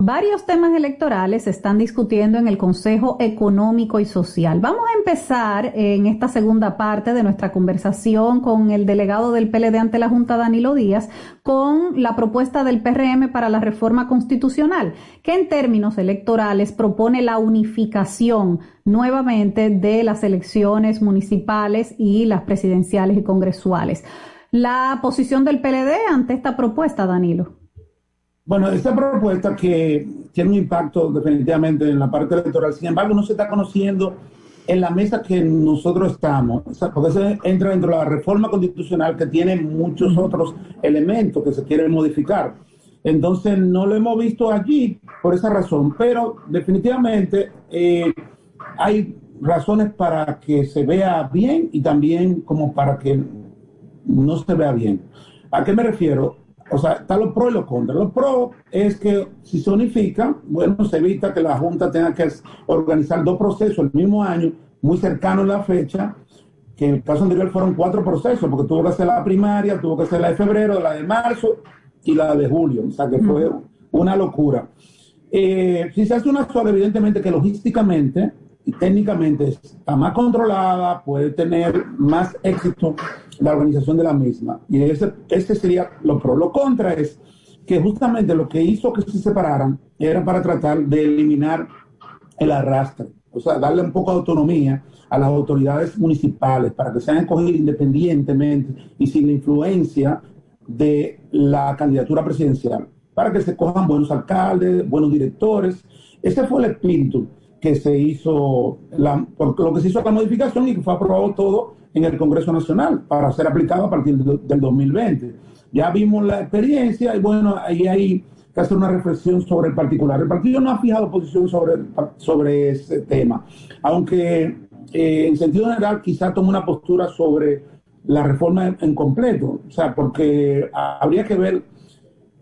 S1: Varios temas electorales se están discutiendo en el Consejo Económico y Social. Vamos a empezar en esta segunda parte de nuestra conversación con el delegado del PLD ante la Junta, Danilo Díaz, con la propuesta del PRM para la reforma constitucional, que en términos electorales propone la unificación nuevamente de las elecciones municipales y las presidenciales y congresuales. La posición del PLD ante esta propuesta, Danilo.
S9: Bueno, esta propuesta que tiene un impacto definitivamente en la parte electoral, sin embargo, no se está conociendo en la mesa que nosotros estamos, porque se entra dentro de la reforma constitucional que tiene muchos otros elementos que se quieren modificar. Entonces, no lo hemos visto allí por esa razón, pero definitivamente eh, hay razones para que se vea bien y también como para que no se vea bien. ¿A qué me refiero? O sea, está lo pro y lo contra. Lo pro es que si se unifica, bueno, se evita que la Junta tenga que organizar dos procesos el mismo año, muy cercano en la fecha, que en el caso anterior fueron cuatro procesos, porque tuvo que hacer la primaria, tuvo que hacer la de febrero, la de marzo y la de julio. O sea, que fue una locura. Eh, si se hace una sola, evidentemente que logísticamente y técnicamente está más controlada, puede tener más éxito la organización de la misma. Y ese, ese sería lo pro. Lo contra es que justamente lo que hizo que se separaran era para tratar de eliminar el arrastre, o sea, darle un poco de autonomía a las autoridades municipales para que sean escogidas independientemente y sin la influencia de la candidatura presidencial, para que se cojan buenos alcaldes, buenos directores. Ese fue el espíritu que se hizo, la, por lo que se hizo la modificación y que fue aprobado todo en el Congreso Nacional para ser aplicado a partir del 2020. Ya vimos la experiencia y bueno, ahí hay que hacer una reflexión sobre el particular. El partido no ha fijado posición sobre, sobre ese tema, aunque eh, en sentido general quizá tome una postura sobre la reforma en, completo, o sea, porque habría que ver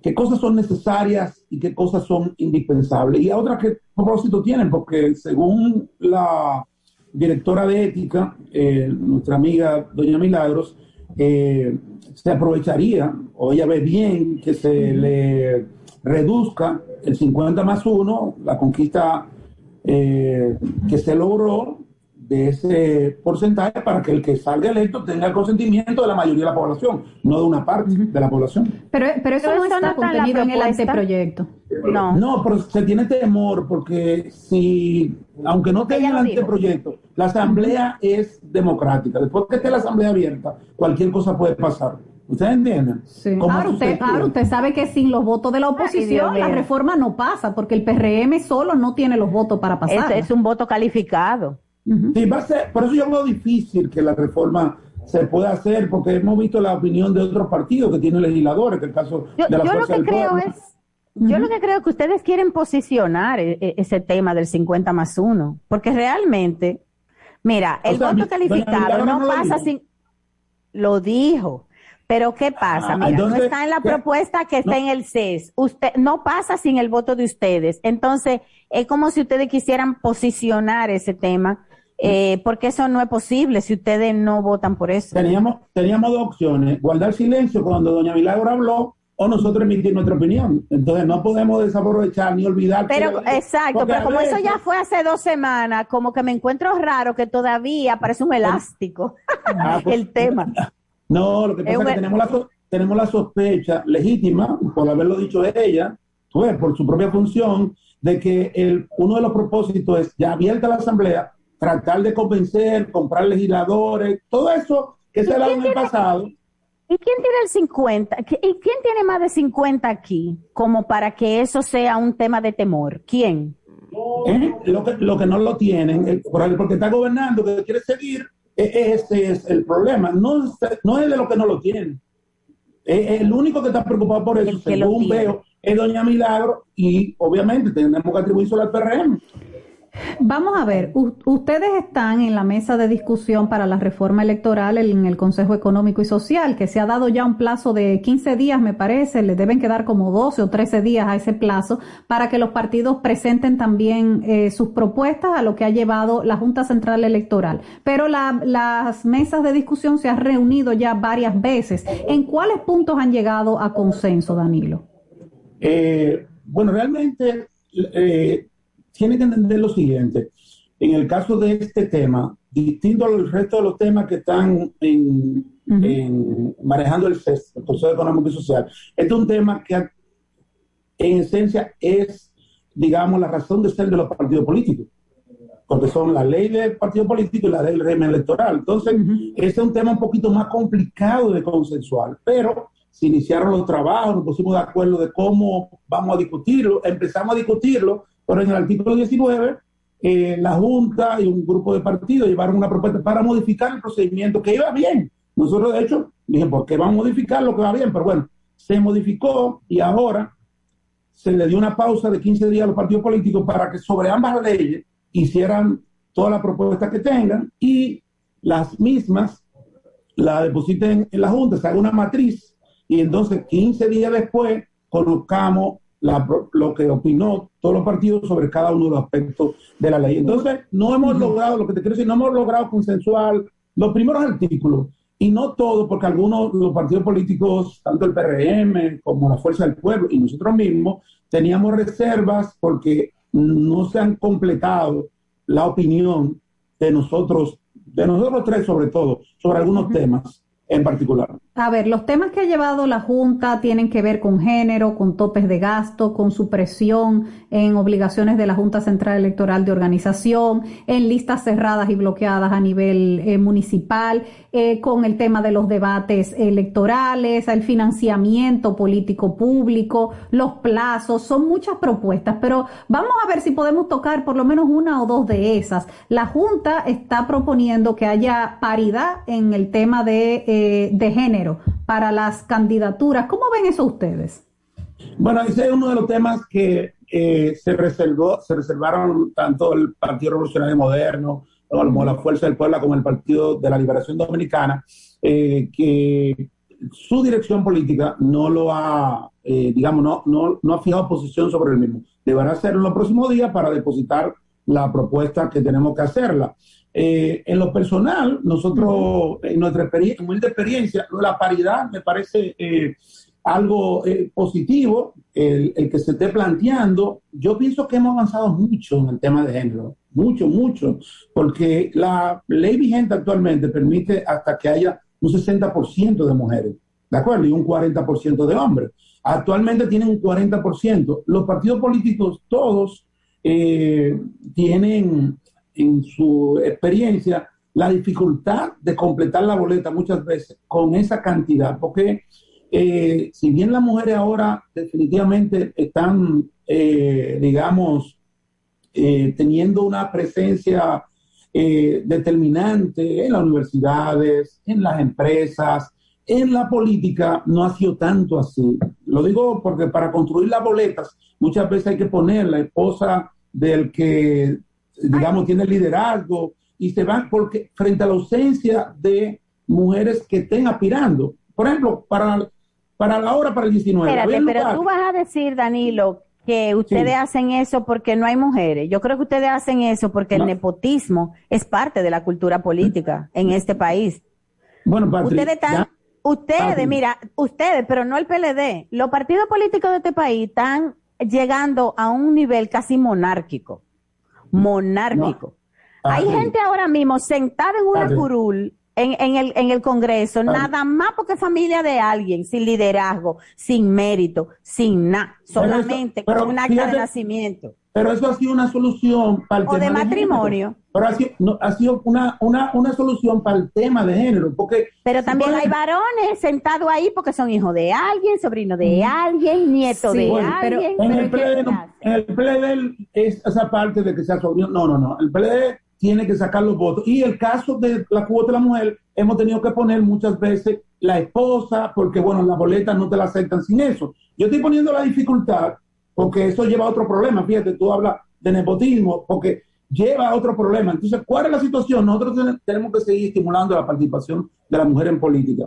S9: qué cosas son necesarias y qué cosas son indispensables. Y a otras qué propósito tienen, porque según la directora de ética, eh, nuestra amiga doña Milagros, eh, se aprovecharía, o ella ve bien que se le reduzca el 50 más 1, la conquista eh, que se logró de ese porcentaje para que el que salga electo tenga el consentimiento de la mayoría de la población, no de una parte de la población.
S1: Pero, pero eso no está contenido en el anteproyecto.
S9: No. No, pero se tiene temor porque si, aunque no tenga el anteproyecto, la asamblea es democrática. Después que esté la asamblea abierta, cualquier cosa puede pasar. ¿Ustedes entienden?
S1: Sí. Ahora usted, usted sabe que sin los votos de la oposición la reforma no pasa, porque el PRM solo no tiene los votos para pasar.
S2: es un voto calificado.
S9: Sí, va a ser, por eso yo veo difícil que la reforma se pueda hacer, porque hemos visto la opinión de otros partidos que tienen legisladores, que el caso
S2: yo,
S9: de la
S2: yo lo que creo es, Yo lo que creo que ustedes quieren posicionar e, e, ese tema del 50 más 1, porque realmente, mira, el voto calificado no, pasa sin... Lo dijo, pero ¿qué pasa? Ah, mira, no está en la propuesta que está en el CES. Usted no pasa sin el voto de ustedes. Entonces, es como si ustedes quisieran posicionar ese tema eh, porque eso no es posible si ustedes no votan por eso.
S9: Teníamos, teníamos dos opciones, guardar silencio cuando doña Milagro habló o nosotros emitir nuestra opinión. Entonces no podemos desaprovechar ni olvidar.
S2: Pero exacto, pero como eso ya fue hace dos semanas, como que me encuentro raro que todavía parece un elástico ah, pues, el tema.
S9: No, lo que pasa es, que tenemos la, tenemos la sospecha legítima, por haberlo dicho ella, pues, por su propia función, de que el, uno de los propósitos es ya abierta la asamblea, tratar de convencer, comprar legisladores, todo eso que se ha en el pasado.
S2: ¿Y quién tiene el 50? ¿Y quién tiene más de 50 aquí como para que eso sea un tema de temor? ¿Quién?
S9: ¿Eh? Lo, que, lo que no lo tienen, porque está gobernando, que quiere seguir, e, ese es el problema. No, no es de lo que no lo tienen. El único que está preocupado por eso, según veo, es Doña Milagro y obviamente tenemos que atribuirlo al PRM.
S1: Vamos a ver, ustedes están en la mesa de discusión para la reforma electoral en el Consejo Económico y Social, que se ha dado ya un plazo de 15 días, me parece, le deben quedar como 12 o 13 días a ese plazo para que los partidos presenten también eh, sus propuestas a lo que ha llevado la Junta Central Electoral. Pero las mesas de discusión se han reunido ya varias veces. ¿En cuáles puntos han llegado a consenso, Danilo?
S9: Eh, bueno, realmente... Eh, tiene que entender lo siguiente. En el caso de este tema, distinto al resto de los temas que están en, manejando el CES, el Consejo Económico y Social, este es un tema que en esencia es, digamos, la razón de ser de los partidos políticos, porque son la ley del partido político y la ley del régimen electoral. Entonces, este es un tema un poquito más complicado de consensual, pero se iniciaron los trabajos, nos pusimos de acuerdo de cómo vamos a discutirlo, empezamos a discutirlo pero en el artículo 19, eh, la Junta y un grupo de partidos llevaron una propuesta para modificar el procedimiento que iba bien. Nosotros, de hecho, dije, ¿por qué vamos a modificar lo que va bien? Pero bueno, se modificó y ahora se le dio una pausa de 15 días a los partidos políticos para que sobre ambas leyes hicieran todas las propuestas que tengan y las mismas la depositen en la Junta, se haga una matriz y entonces 15 días después colocamos lo que opinó todos los partidos sobre cada uno de los aspectos de la ley. Entonces, no hemos logrado, lo que te quiero decir, no hemos logrado consensuar los primeros artículos, y no todos, porque algunos, los partidos políticos, tanto el PRM como la Fuerza del Pueblo y nosotros mismos, teníamos reservas porque no se han completado la opinión de nosotros, de nosotros tres sobre todo, sobre algunos temas en particular.
S1: A ver, los temas que ha llevado la Junta tienen que ver con género, con topes de gasto, con supresión en obligaciones de la Junta Central Electoral de Organización, en listas cerradas y bloqueadas a nivel eh, municipal, eh, con el tema de los debates electorales, el financiamiento político público, los plazos, son muchas propuestas, pero vamos a ver si podemos tocar por lo menos una o dos de esas. La Junta está proponiendo que haya paridad en el tema de, eh, de género para las candidaturas. ¿Cómo ven eso ustedes?
S9: Bueno, ese es uno de los temas que eh, se reservó, se reservaron tanto el Partido Revolucionario Moderno, como la Fuerza del Pueblo, como el Partido de la Liberación Dominicana, eh, que su dirección política no lo ha, eh, digamos, no, no, no ha fijado posición sobre el mismo. Deberá hacerlo en los próximos días para depositar la propuesta que tenemos que hacerla. Eh, en lo personal, nosotros, en nuestra experiencia, experiencia, la paridad me parece eh, algo eh, positivo, el, que se esté planteando. Yo pienso que hemos avanzado mucho en el tema de género, mucho, mucho, porque la ley vigente actualmente permite hasta que haya un 60% de mujeres, ¿de acuerdo? Y un 40% de hombres. Actualmente tienen un 40%. Los partidos políticos todos tienen en su experiencia la dificultad de completar la boleta muchas veces con esa cantidad, porque eh, si bien las mujeres ahora definitivamente están, eh, digamos, eh, teniendo una presencia determinante en las universidades, en las empresas, en la política, no ha sido tanto así. Lo digo porque para construir las boletas muchas veces hay que poner la esposa del que digamos, tiene liderazgo y se van porque frente a la ausencia de mujeres que estén aspirando. Por ejemplo, para, para la hora, para el 19.
S2: Espérate, pero tú vas a decir, Danilo, que ustedes hacen eso porque no hay mujeres. Yo creo que ustedes hacen eso porque el nepotismo es parte de la cultura política en este país.
S9: Bueno,
S2: ustedes están, ustedes, mira, ustedes, pero no el PLD, los partidos políticos de este país están llegando a un nivel casi monárquico monárquico. Hay gente ahora mismo sentada en una curul en, el, en el Congreso, nada más porque es familia de alguien, sin liderazgo, sin mérito, sin nada, solamente con un acta de nacimiento.
S9: Pero eso ha sido una solución
S2: para el o de matrimonio.
S9: pero ha sido, una, una, una, solución para el tema de género. porque
S2: Pero también hay varones sentados ahí porque son hijos de alguien, sobrinos de alguien, nietos de alguien.
S9: en, el PLD, en el PLD es esa parte de que sea sobrino. No, no, no. El PLD tiene que sacar los votos. Y el caso de la cuota de la mujer, hemos tenido que poner muchas veces la esposa, porque bueno, las boletas no te la aceptan sin eso. Yo estoy poniendo la dificultad porque eso lleva a otro problema. Fíjate, tú hablas de nepotismo, porque lleva a otro problema. Entonces, ¿cuál es la situación? Nosotros tenemos que seguir estimulando la participación de la mujer en política.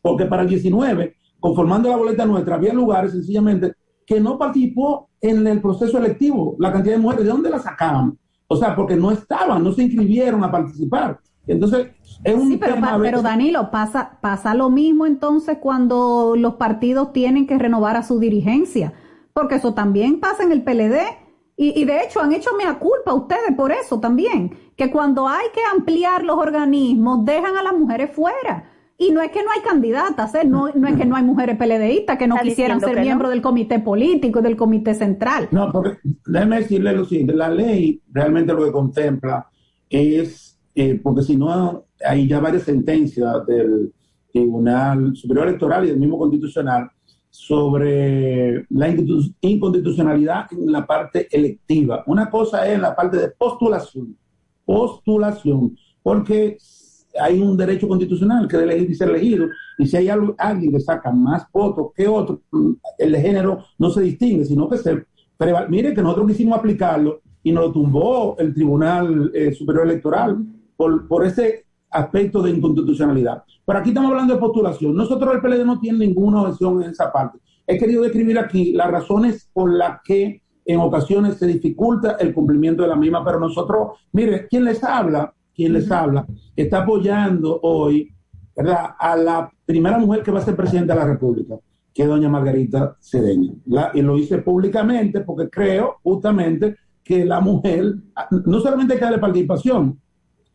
S9: Porque para el 19, conformando la boleta nuestra, había lugares sencillamente que no participó en el proceso electivo. La cantidad de mujeres, ¿de dónde la sacaban? O sea, porque no estaban, no se inscribieron a participar. Entonces, es un
S1: sí, pero,
S9: tema
S1: pero Danilo, pasa, pasa lo mismo entonces cuando los partidos tienen que renovar a su dirigencia, porque eso también pasa en el PLD. Y, y de hecho han hecho mea culpa ustedes por eso también, que cuando hay que ampliar los organismos, dejan a las mujeres fuera. Y no es que no hay candidatas, ¿eh? no, no es que no hay mujeres PLDistas que no quisieran ser
S2: no.
S1: miembros del comité político y del comité central.
S9: No, porque déjeme decirle lo siguiente, la ley realmente lo que contempla es, eh, porque si no, hay ya varias sentencias del Tribunal Superior Electoral y del mismo Constitucional sobre la inconstitucionalidad en la parte electiva. Una cosa es la parte de postulación, postulación, porque hay un derecho constitucional que es elegir y ser elegido, y si hay alguien que saca más votos que otro, mm, el de género no se distingue, sino que se preval- Mire que nosotros quisimos aplicarlo y nos lo tumbó el Tribunal eh, Superior Electoral por, por ese aspecto de inconstitucionalidad. Pero aquí estamos hablando de postulación. Nosotros el PLD no tiene ninguna objeción en esa parte. He querido describir aquí las razones por las que en ocasiones se dificulta el cumplimiento de la misma, pero nosotros, mire, quien les habla, quien les habla, está apoyando hoy, ¿verdad?, a la primera mujer que va a ser presidenta de la República, que es doña Margarita Cedeño. La- y lo hice públicamente porque creo justamente que la mujer, no solamente hay que darle participación,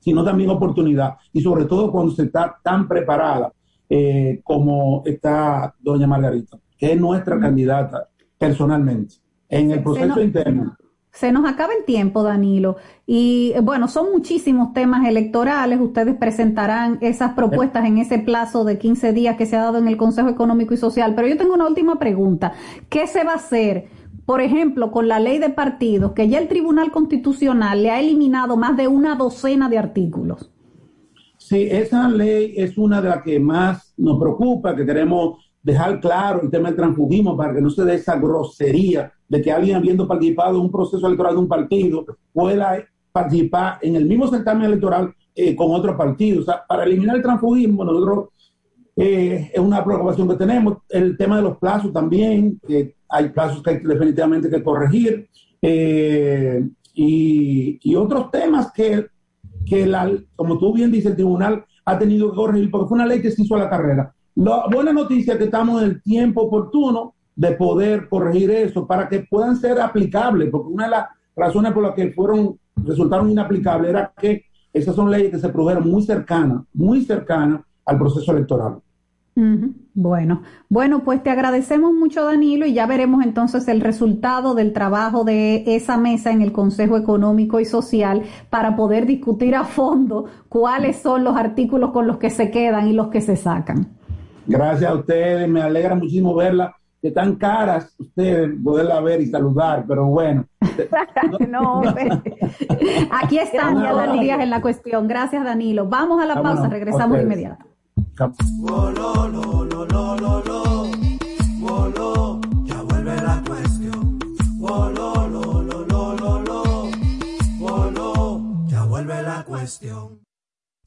S9: sino también oportunidad, y sobre todo cuando se está tan preparada eh, como está doña Margarita, que es nuestra candidata personalmente en el
S1: Se
S9: proceso
S1: nos-
S9: interno.
S1: Se nos acaba el tiempo, Danilo. Y eh, bueno, son muchísimos temas electorales. Ustedes presentarán esas propuestas en ese plazo de 15 días que se ha dado en el Consejo Económico y Social. Pero yo tengo una última pregunta. ¿Qué se va a hacer, por ejemplo, con la ley de partidos, que ya el Tribunal Constitucional le ha eliminado más de una docena de artículos?
S9: Sí, esa ley es una de las que más nos preocupa, que queremos dejar claro el tema del transfugismo para que no se dé esa grosería de que alguien habiendo participado en un proceso electoral de un partido pueda participar en el mismo certamen electoral eh, con otro partido. O sea, para eliminar el transfugismo, nosotros eh, es una preocupación que tenemos. El tema de los plazos también, que hay plazos que hay definitivamente que corregir. eh, y, y otros temas que, que la, como tú bien dices, el tribunal ha tenido que corregir porque fue una ley que se hizo a la carrera. La buena noticia es que estamos en el tiempo oportuno de poder corregir eso para que puedan ser aplicables, porque una de las razones por las que fueron resultaron inaplicables era que esas son leyes que se produjeron muy cercanas, muy cercanas al proceso electoral.
S1: Bueno, bueno, pues te agradecemos mucho, Danilo, y ya veremos entonces el resultado del trabajo de esa mesa en el Consejo Económico y Social para poder discutir a fondo cuáles son los artículos con los que se quedan y los que se sacan.
S9: Gracias a ustedes, me alegra muchísimo verla, que tan caras ustedes poderla ver y saludar, pero bueno.
S2: no.
S1: Aquí todos los
S2: Danilo.
S1: días en la cuestión. Gracias, Danilo. Vamos a la
S9: Vámonos,
S1: pausa, regresamos de inmediato.
S3: Cuestión.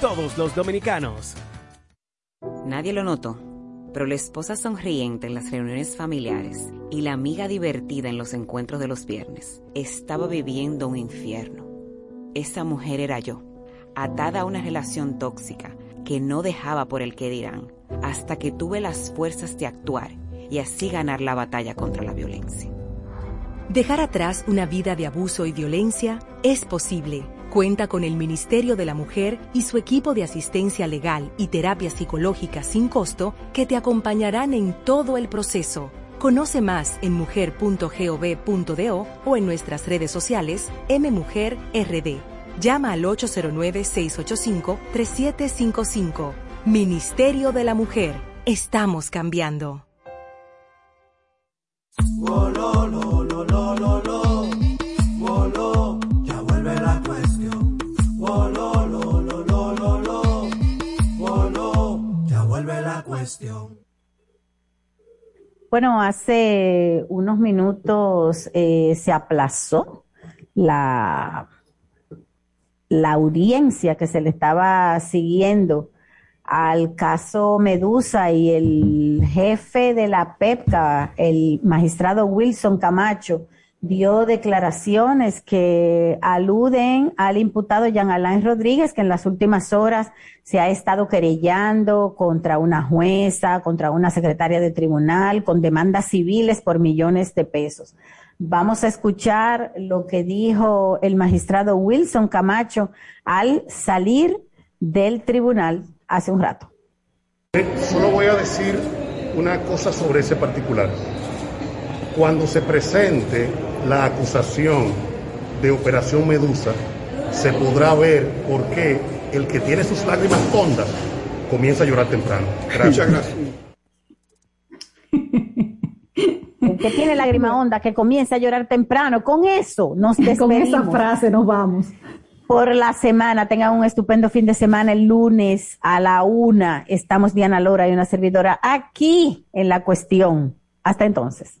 S12: todos los dominicanos.
S13: Nadie lo notó, pero la esposa sonriente en las reuniones familiares y la amiga divertida en los encuentros de los viernes estaba viviendo un infierno. Esa mujer era yo, atada a una relación tóxica que no dejaba por el que dirán, hasta que tuve las fuerzas de actuar y así ganar la batalla contra la violencia.
S7: Dejar atrás una vida de abuso y violencia es posible. Cuenta con el Ministerio de la Mujer y su equipo de asistencia legal y terapia psicológica sin costo que te acompañarán en todo el proceso. Conoce más en mujer.gov.do o en nuestras redes sociales mmujerrd. Llama al 809-685-3755. Ministerio de la Mujer. Estamos cambiando.
S3: ya
S2: Bueno, hace unos minutos eh, se aplazó la, la audiencia que se le estaba siguiendo al caso Medusa y el jefe de la PEPCA, el magistrado Wilson Camacho, dio declaraciones que aluden al imputado Jean Alain Rodríguez, que en las últimas horas se ha estado querellando contra una jueza, contra una secretaria de tribunal, con demandas civiles por millones de pesos. Vamos a escuchar lo que dijo el magistrado Wilson Camacho al salir del tribunal hace un rato.
S14: Solo voy a decir una cosa sobre ese particular. Cuando se presente la acusación de Operación Medusa, se podrá ver por qué el que tiene sus lágrimas hondas comienza a llorar temprano. Gracias. gracias.
S2: El que tiene lágrima honda, que comienza a llorar temprano. Con eso nos despedimos.
S1: Con esa frase nos vamos
S2: por la semana. Tengan un estupendo fin de semana. El lunes a la una estamos Diana Lora y una servidora aquí en la cuestión. Hasta entonces.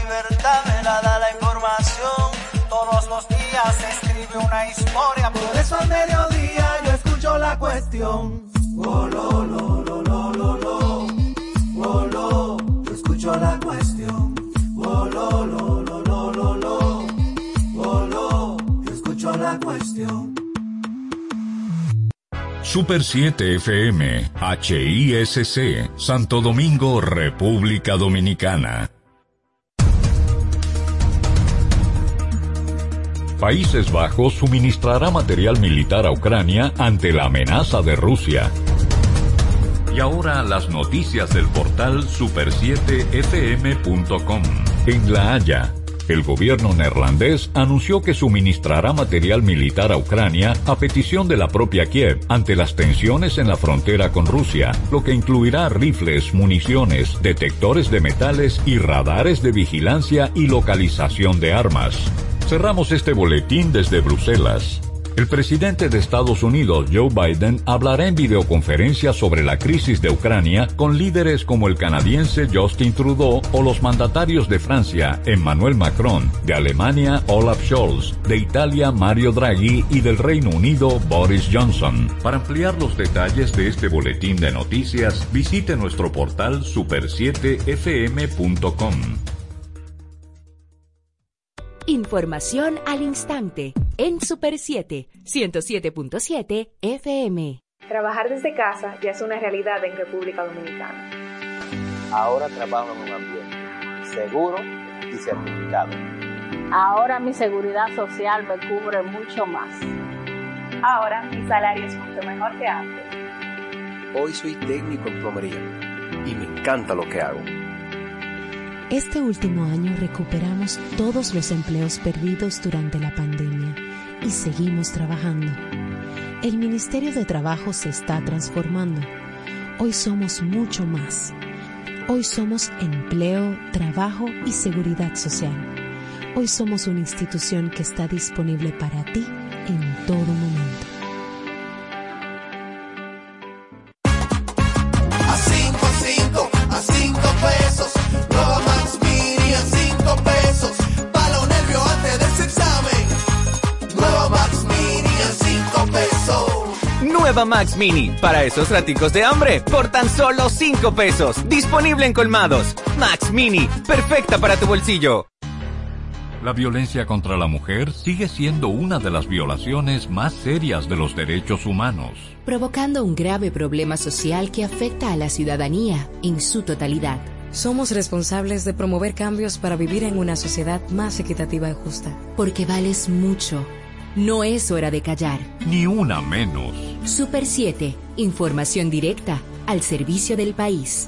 S3: días se escribe una historia. Por eso al mediodía yo escucho la cuestión. Oh, lo, lo, lo, lo, lo, lo. Oh, lo, yo escucho la cuestión. Oh, lo, lo, lo, lo, lo, lo. Oh, lo, yo escucho la cuestión.
S8: Super 7 FM, HISC, Santo Domingo, República Dominicana. Países Bajos suministrará material militar a Ucrania ante la amenaza de Rusia. Y ahora las noticias del portal super7fm.com. En La Haya, el gobierno neerlandés anunció que suministrará material militar a Ucrania a petición de la propia Kiev ante las tensiones en la frontera con Rusia, lo que incluirá rifles, municiones, detectores de metales y radares de vigilancia y localización de armas. Cerramos este boletín desde Bruselas. El presidente de Estados Unidos, Joe Biden, hablará en videoconferencia sobre la crisis de Ucrania con líderes como el canadiense Justin Trudeau o los mandatarios de Francia, Emmanuel Macron, de Alemania, Olaf Scholz, de Italia, Mario Draghi y del Reino Unido, Boris Johnson. Para ampliar los detalles de este boletín de noticias, visite nuestro portal super7fm.com.
S15: Información al instante en Super 7, 107.7 FM.
S16: Trabajar desde casa ya es una realidad en República Dominicana.
S17: Ahora trabajo en un ambiente seguro y certificado.
S18: Ahora mi seguridad social me cubre mucho más.
S16: Ahora mi salario es mucho mejor que antes.
S17: Hoy soy técnico en plomería y me encanta lo que hago.
S19: Este último año recuperamos todos los empleos perdidos durante la pandemia y seguimos trabajando. El Ministerio de Trabajo se está transformando. Hoy somos mucho más. Hoy somos empleo, trabajo y seguridad social. Hoy somos una institución que está disponible para ti en todo momento.
S3: Nueva Max Mini a 5 pesos. Nueva Max Mini,
S20: para esos raticos de hambre, por tan solo 5 pesos. Disponible en colmados. Max Mini, perfecta para tu bolsillo.
S21: La violencia contra la mujer sigue siendo una de las violaciones más serias de los derechos humanos.
S15: Provocando un grave problema social que afecta a la ciudadanía en su totalidad.
S7: Somos responsables de promover cambios para vivir en una sociedad más equitativa y justa.
S15: Porque vales mucho. No es hora de callar.
S21: Ni una menos.
S15: Super 7. Información directa al servicio del país.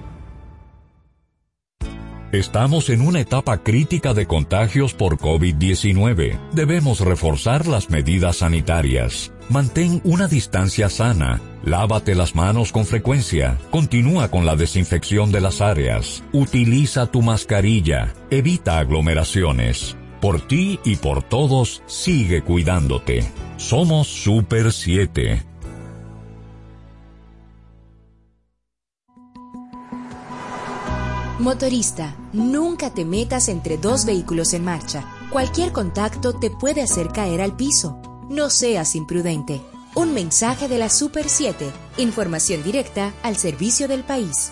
S8: Estamos en una etapa crítica de contagios por COVID-19. Debemos reforzar las medidas sanitarias. Mantén una distancia sana. Lávate las manos con frecuencia. Continúa con la desinfección de las áreas. Utiliza tu mascarilla. Evita aglomeraciones. Por ti y por todos, sigue cuidándote. Somos Super 7.
S15: Motorista, nunca te metas entre dos vehículos en marcha. Cualquier contacto te puede hacer caer al piso. No seas imprudente. Un mensaje de la Super 7. Información directa al servicio del país.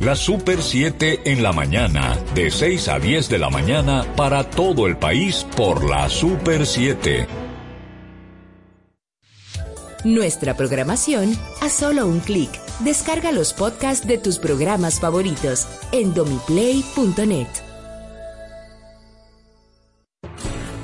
S8: La Super 7 en la mañana, de 6 a 10 de la mañana para todo el país por la Super 7.
S15: Nuestra programación a solo un clic. Descarga los podcasts de tus programas favoritos en domiplay.net.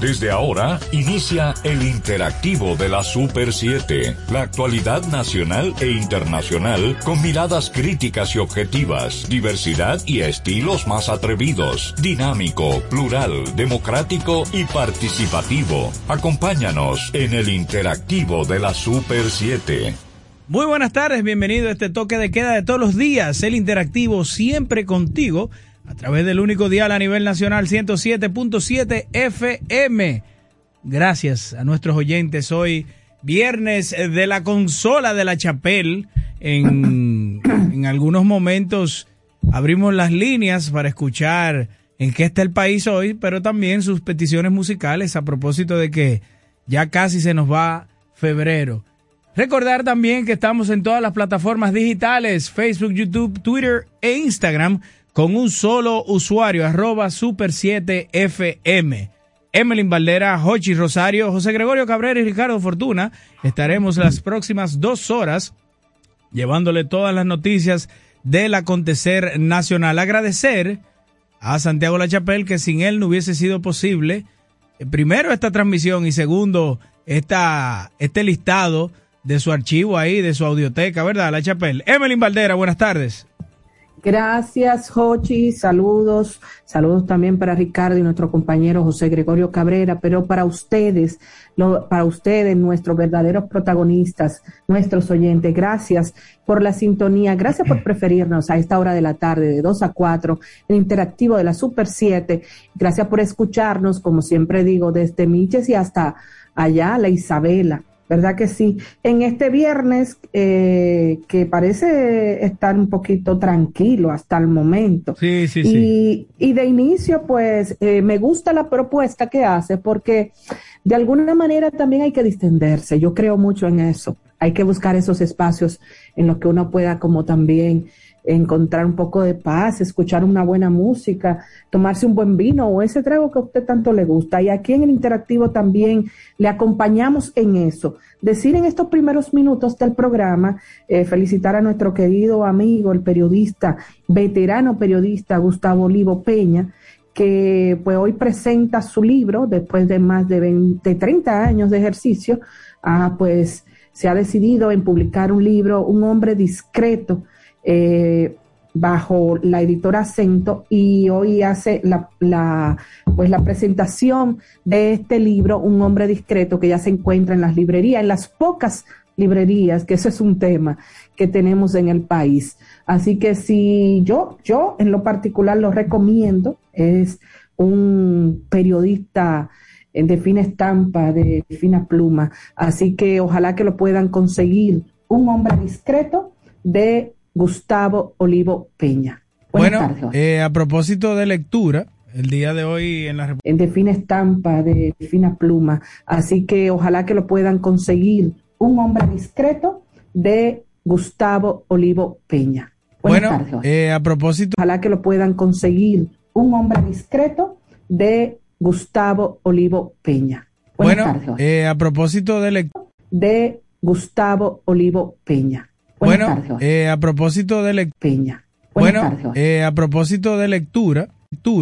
S8: Desde ahora inicia el interactivo de la Super 7, la actualidad nacional e internacional con miradas críticas y objetivas, diversidad y estilos más atrevidos, dinámico, plural, democrático y participativo. Acompáñanos en el interactivo de la Super 7.
S22: Muy buenas tardes, bienvenido a este toque de queda de todos los días, el interactivo siempre contigo a través del único dial a nivel nacional 107.7 FM. Gracias a nuestros oyentes hoy, viernes de la consola de la Chapel. En, en algunos momentos abrimos las líneas para escuchar en qué está el país hoy, pero también sus peticiones musicales a propósito de que ya casi se nos va febrero. Recordar también que estamos en todas las plataformas digitales, Facebook, YouTube, Twitter e Instagram con un solo usuario, arroba super7fm. Emelyn Valdera, Jochi Rosario, José Gregorio Cabrera y Ricardo Fortuna. Estaremos las próximas dos horas llevándole todas las noticias del acontecer nacional. Agradecer a Santiago Lachapel que sin él no hubiese sido posible, eh, primero esta transmisión y segundo esta, este listado de su archivo ahí, de su audioteca, ¿verdad, Lachapel? Emelyn Valdera, buenas tardes.
S23: Gracias, Jochi. Saludos. Saludos también para Ricardo y nuestro compañero José Gregorio Cabrera, pero para ustedes, para ustedes, nuestros verdaderos protagonistas, nuestros oyentes, gracias por la sintonía, gracias por preferirnos a esta hora de la tarde, de 2 a 4, el interactivo de la Super 7. Gracias por escucharnos, como siempre digo, desde Miches y hasta allá, la Isabela ¿verdad que sí? En este viernes, eh, que parece estar un poquito tranquilo hasta el momento.
S22: Sí, sí,
S23: y,
S22: sí.
S23: y de inicio, pues, eh, me gusta la propuesta que hace porque de alguna manera también hay que distenderse. Yo creo mucho en eso. Hay que buscar esos espacios en los que uno pueda como también encontrar un poco de paz, escuchar una buena música, tomarse un buen vino o ese trago que a usted tanto le gusta. Y aquí en el interactivo también le acompañamos en eso. Decir en estos primeros minutos del programa, eh, felicitar a nuestro querido amigo, el periodista, veterano periodista Gustavo Olivo Peña, que pues hoy presenta su libro después de más de 20, 30 años de ejercicio, ah, pues se ha decidido en publicar un libro, Un hombre discreto, eh, bajo la editora Acento y hoy hace la, la, pues la presentación de este libro, Un hombre discreto, que ya se encuentra en las librerías, en las pocas librerías, que ese es un tema que tenemos en el país. Así que si yo, yo en lo particular lo recomiendo, es un periodista eh, de fina estampa, de fina pluma, así que ojalá que lo puedan conseguir. Un hombre discreto de Gustavo Olivo Peña. Buenas
S22: Bueno,
S23: tardes,
S22: eh, a propósito de lectura, el día de hoy en la Rep-
S23: de fina estampa, de fina pluma. Así que ojalá que lo puedan conseguir. Un hombre discreto de Gustavo Olivo Peña. Buenas
S22: Bueno,
S23: tardes,
S22: eh, a propósito
S23: Ojalá que lo puedan conseguir. Un hombre discreto de Gustavo Olivo Peña. Buenas
S22: bueno,
S23: tardes,
S22: eh, a propósito de lectura,
S23: de Gustavo Olivo Peña. Buenas
S22: bueno,
S23: tardes,
S22: eh, a propósito de lectura,
S23: Peña. Buenas
S22: bueno,
S23: tardes,
S22: eh, a propósito de lectura, lectura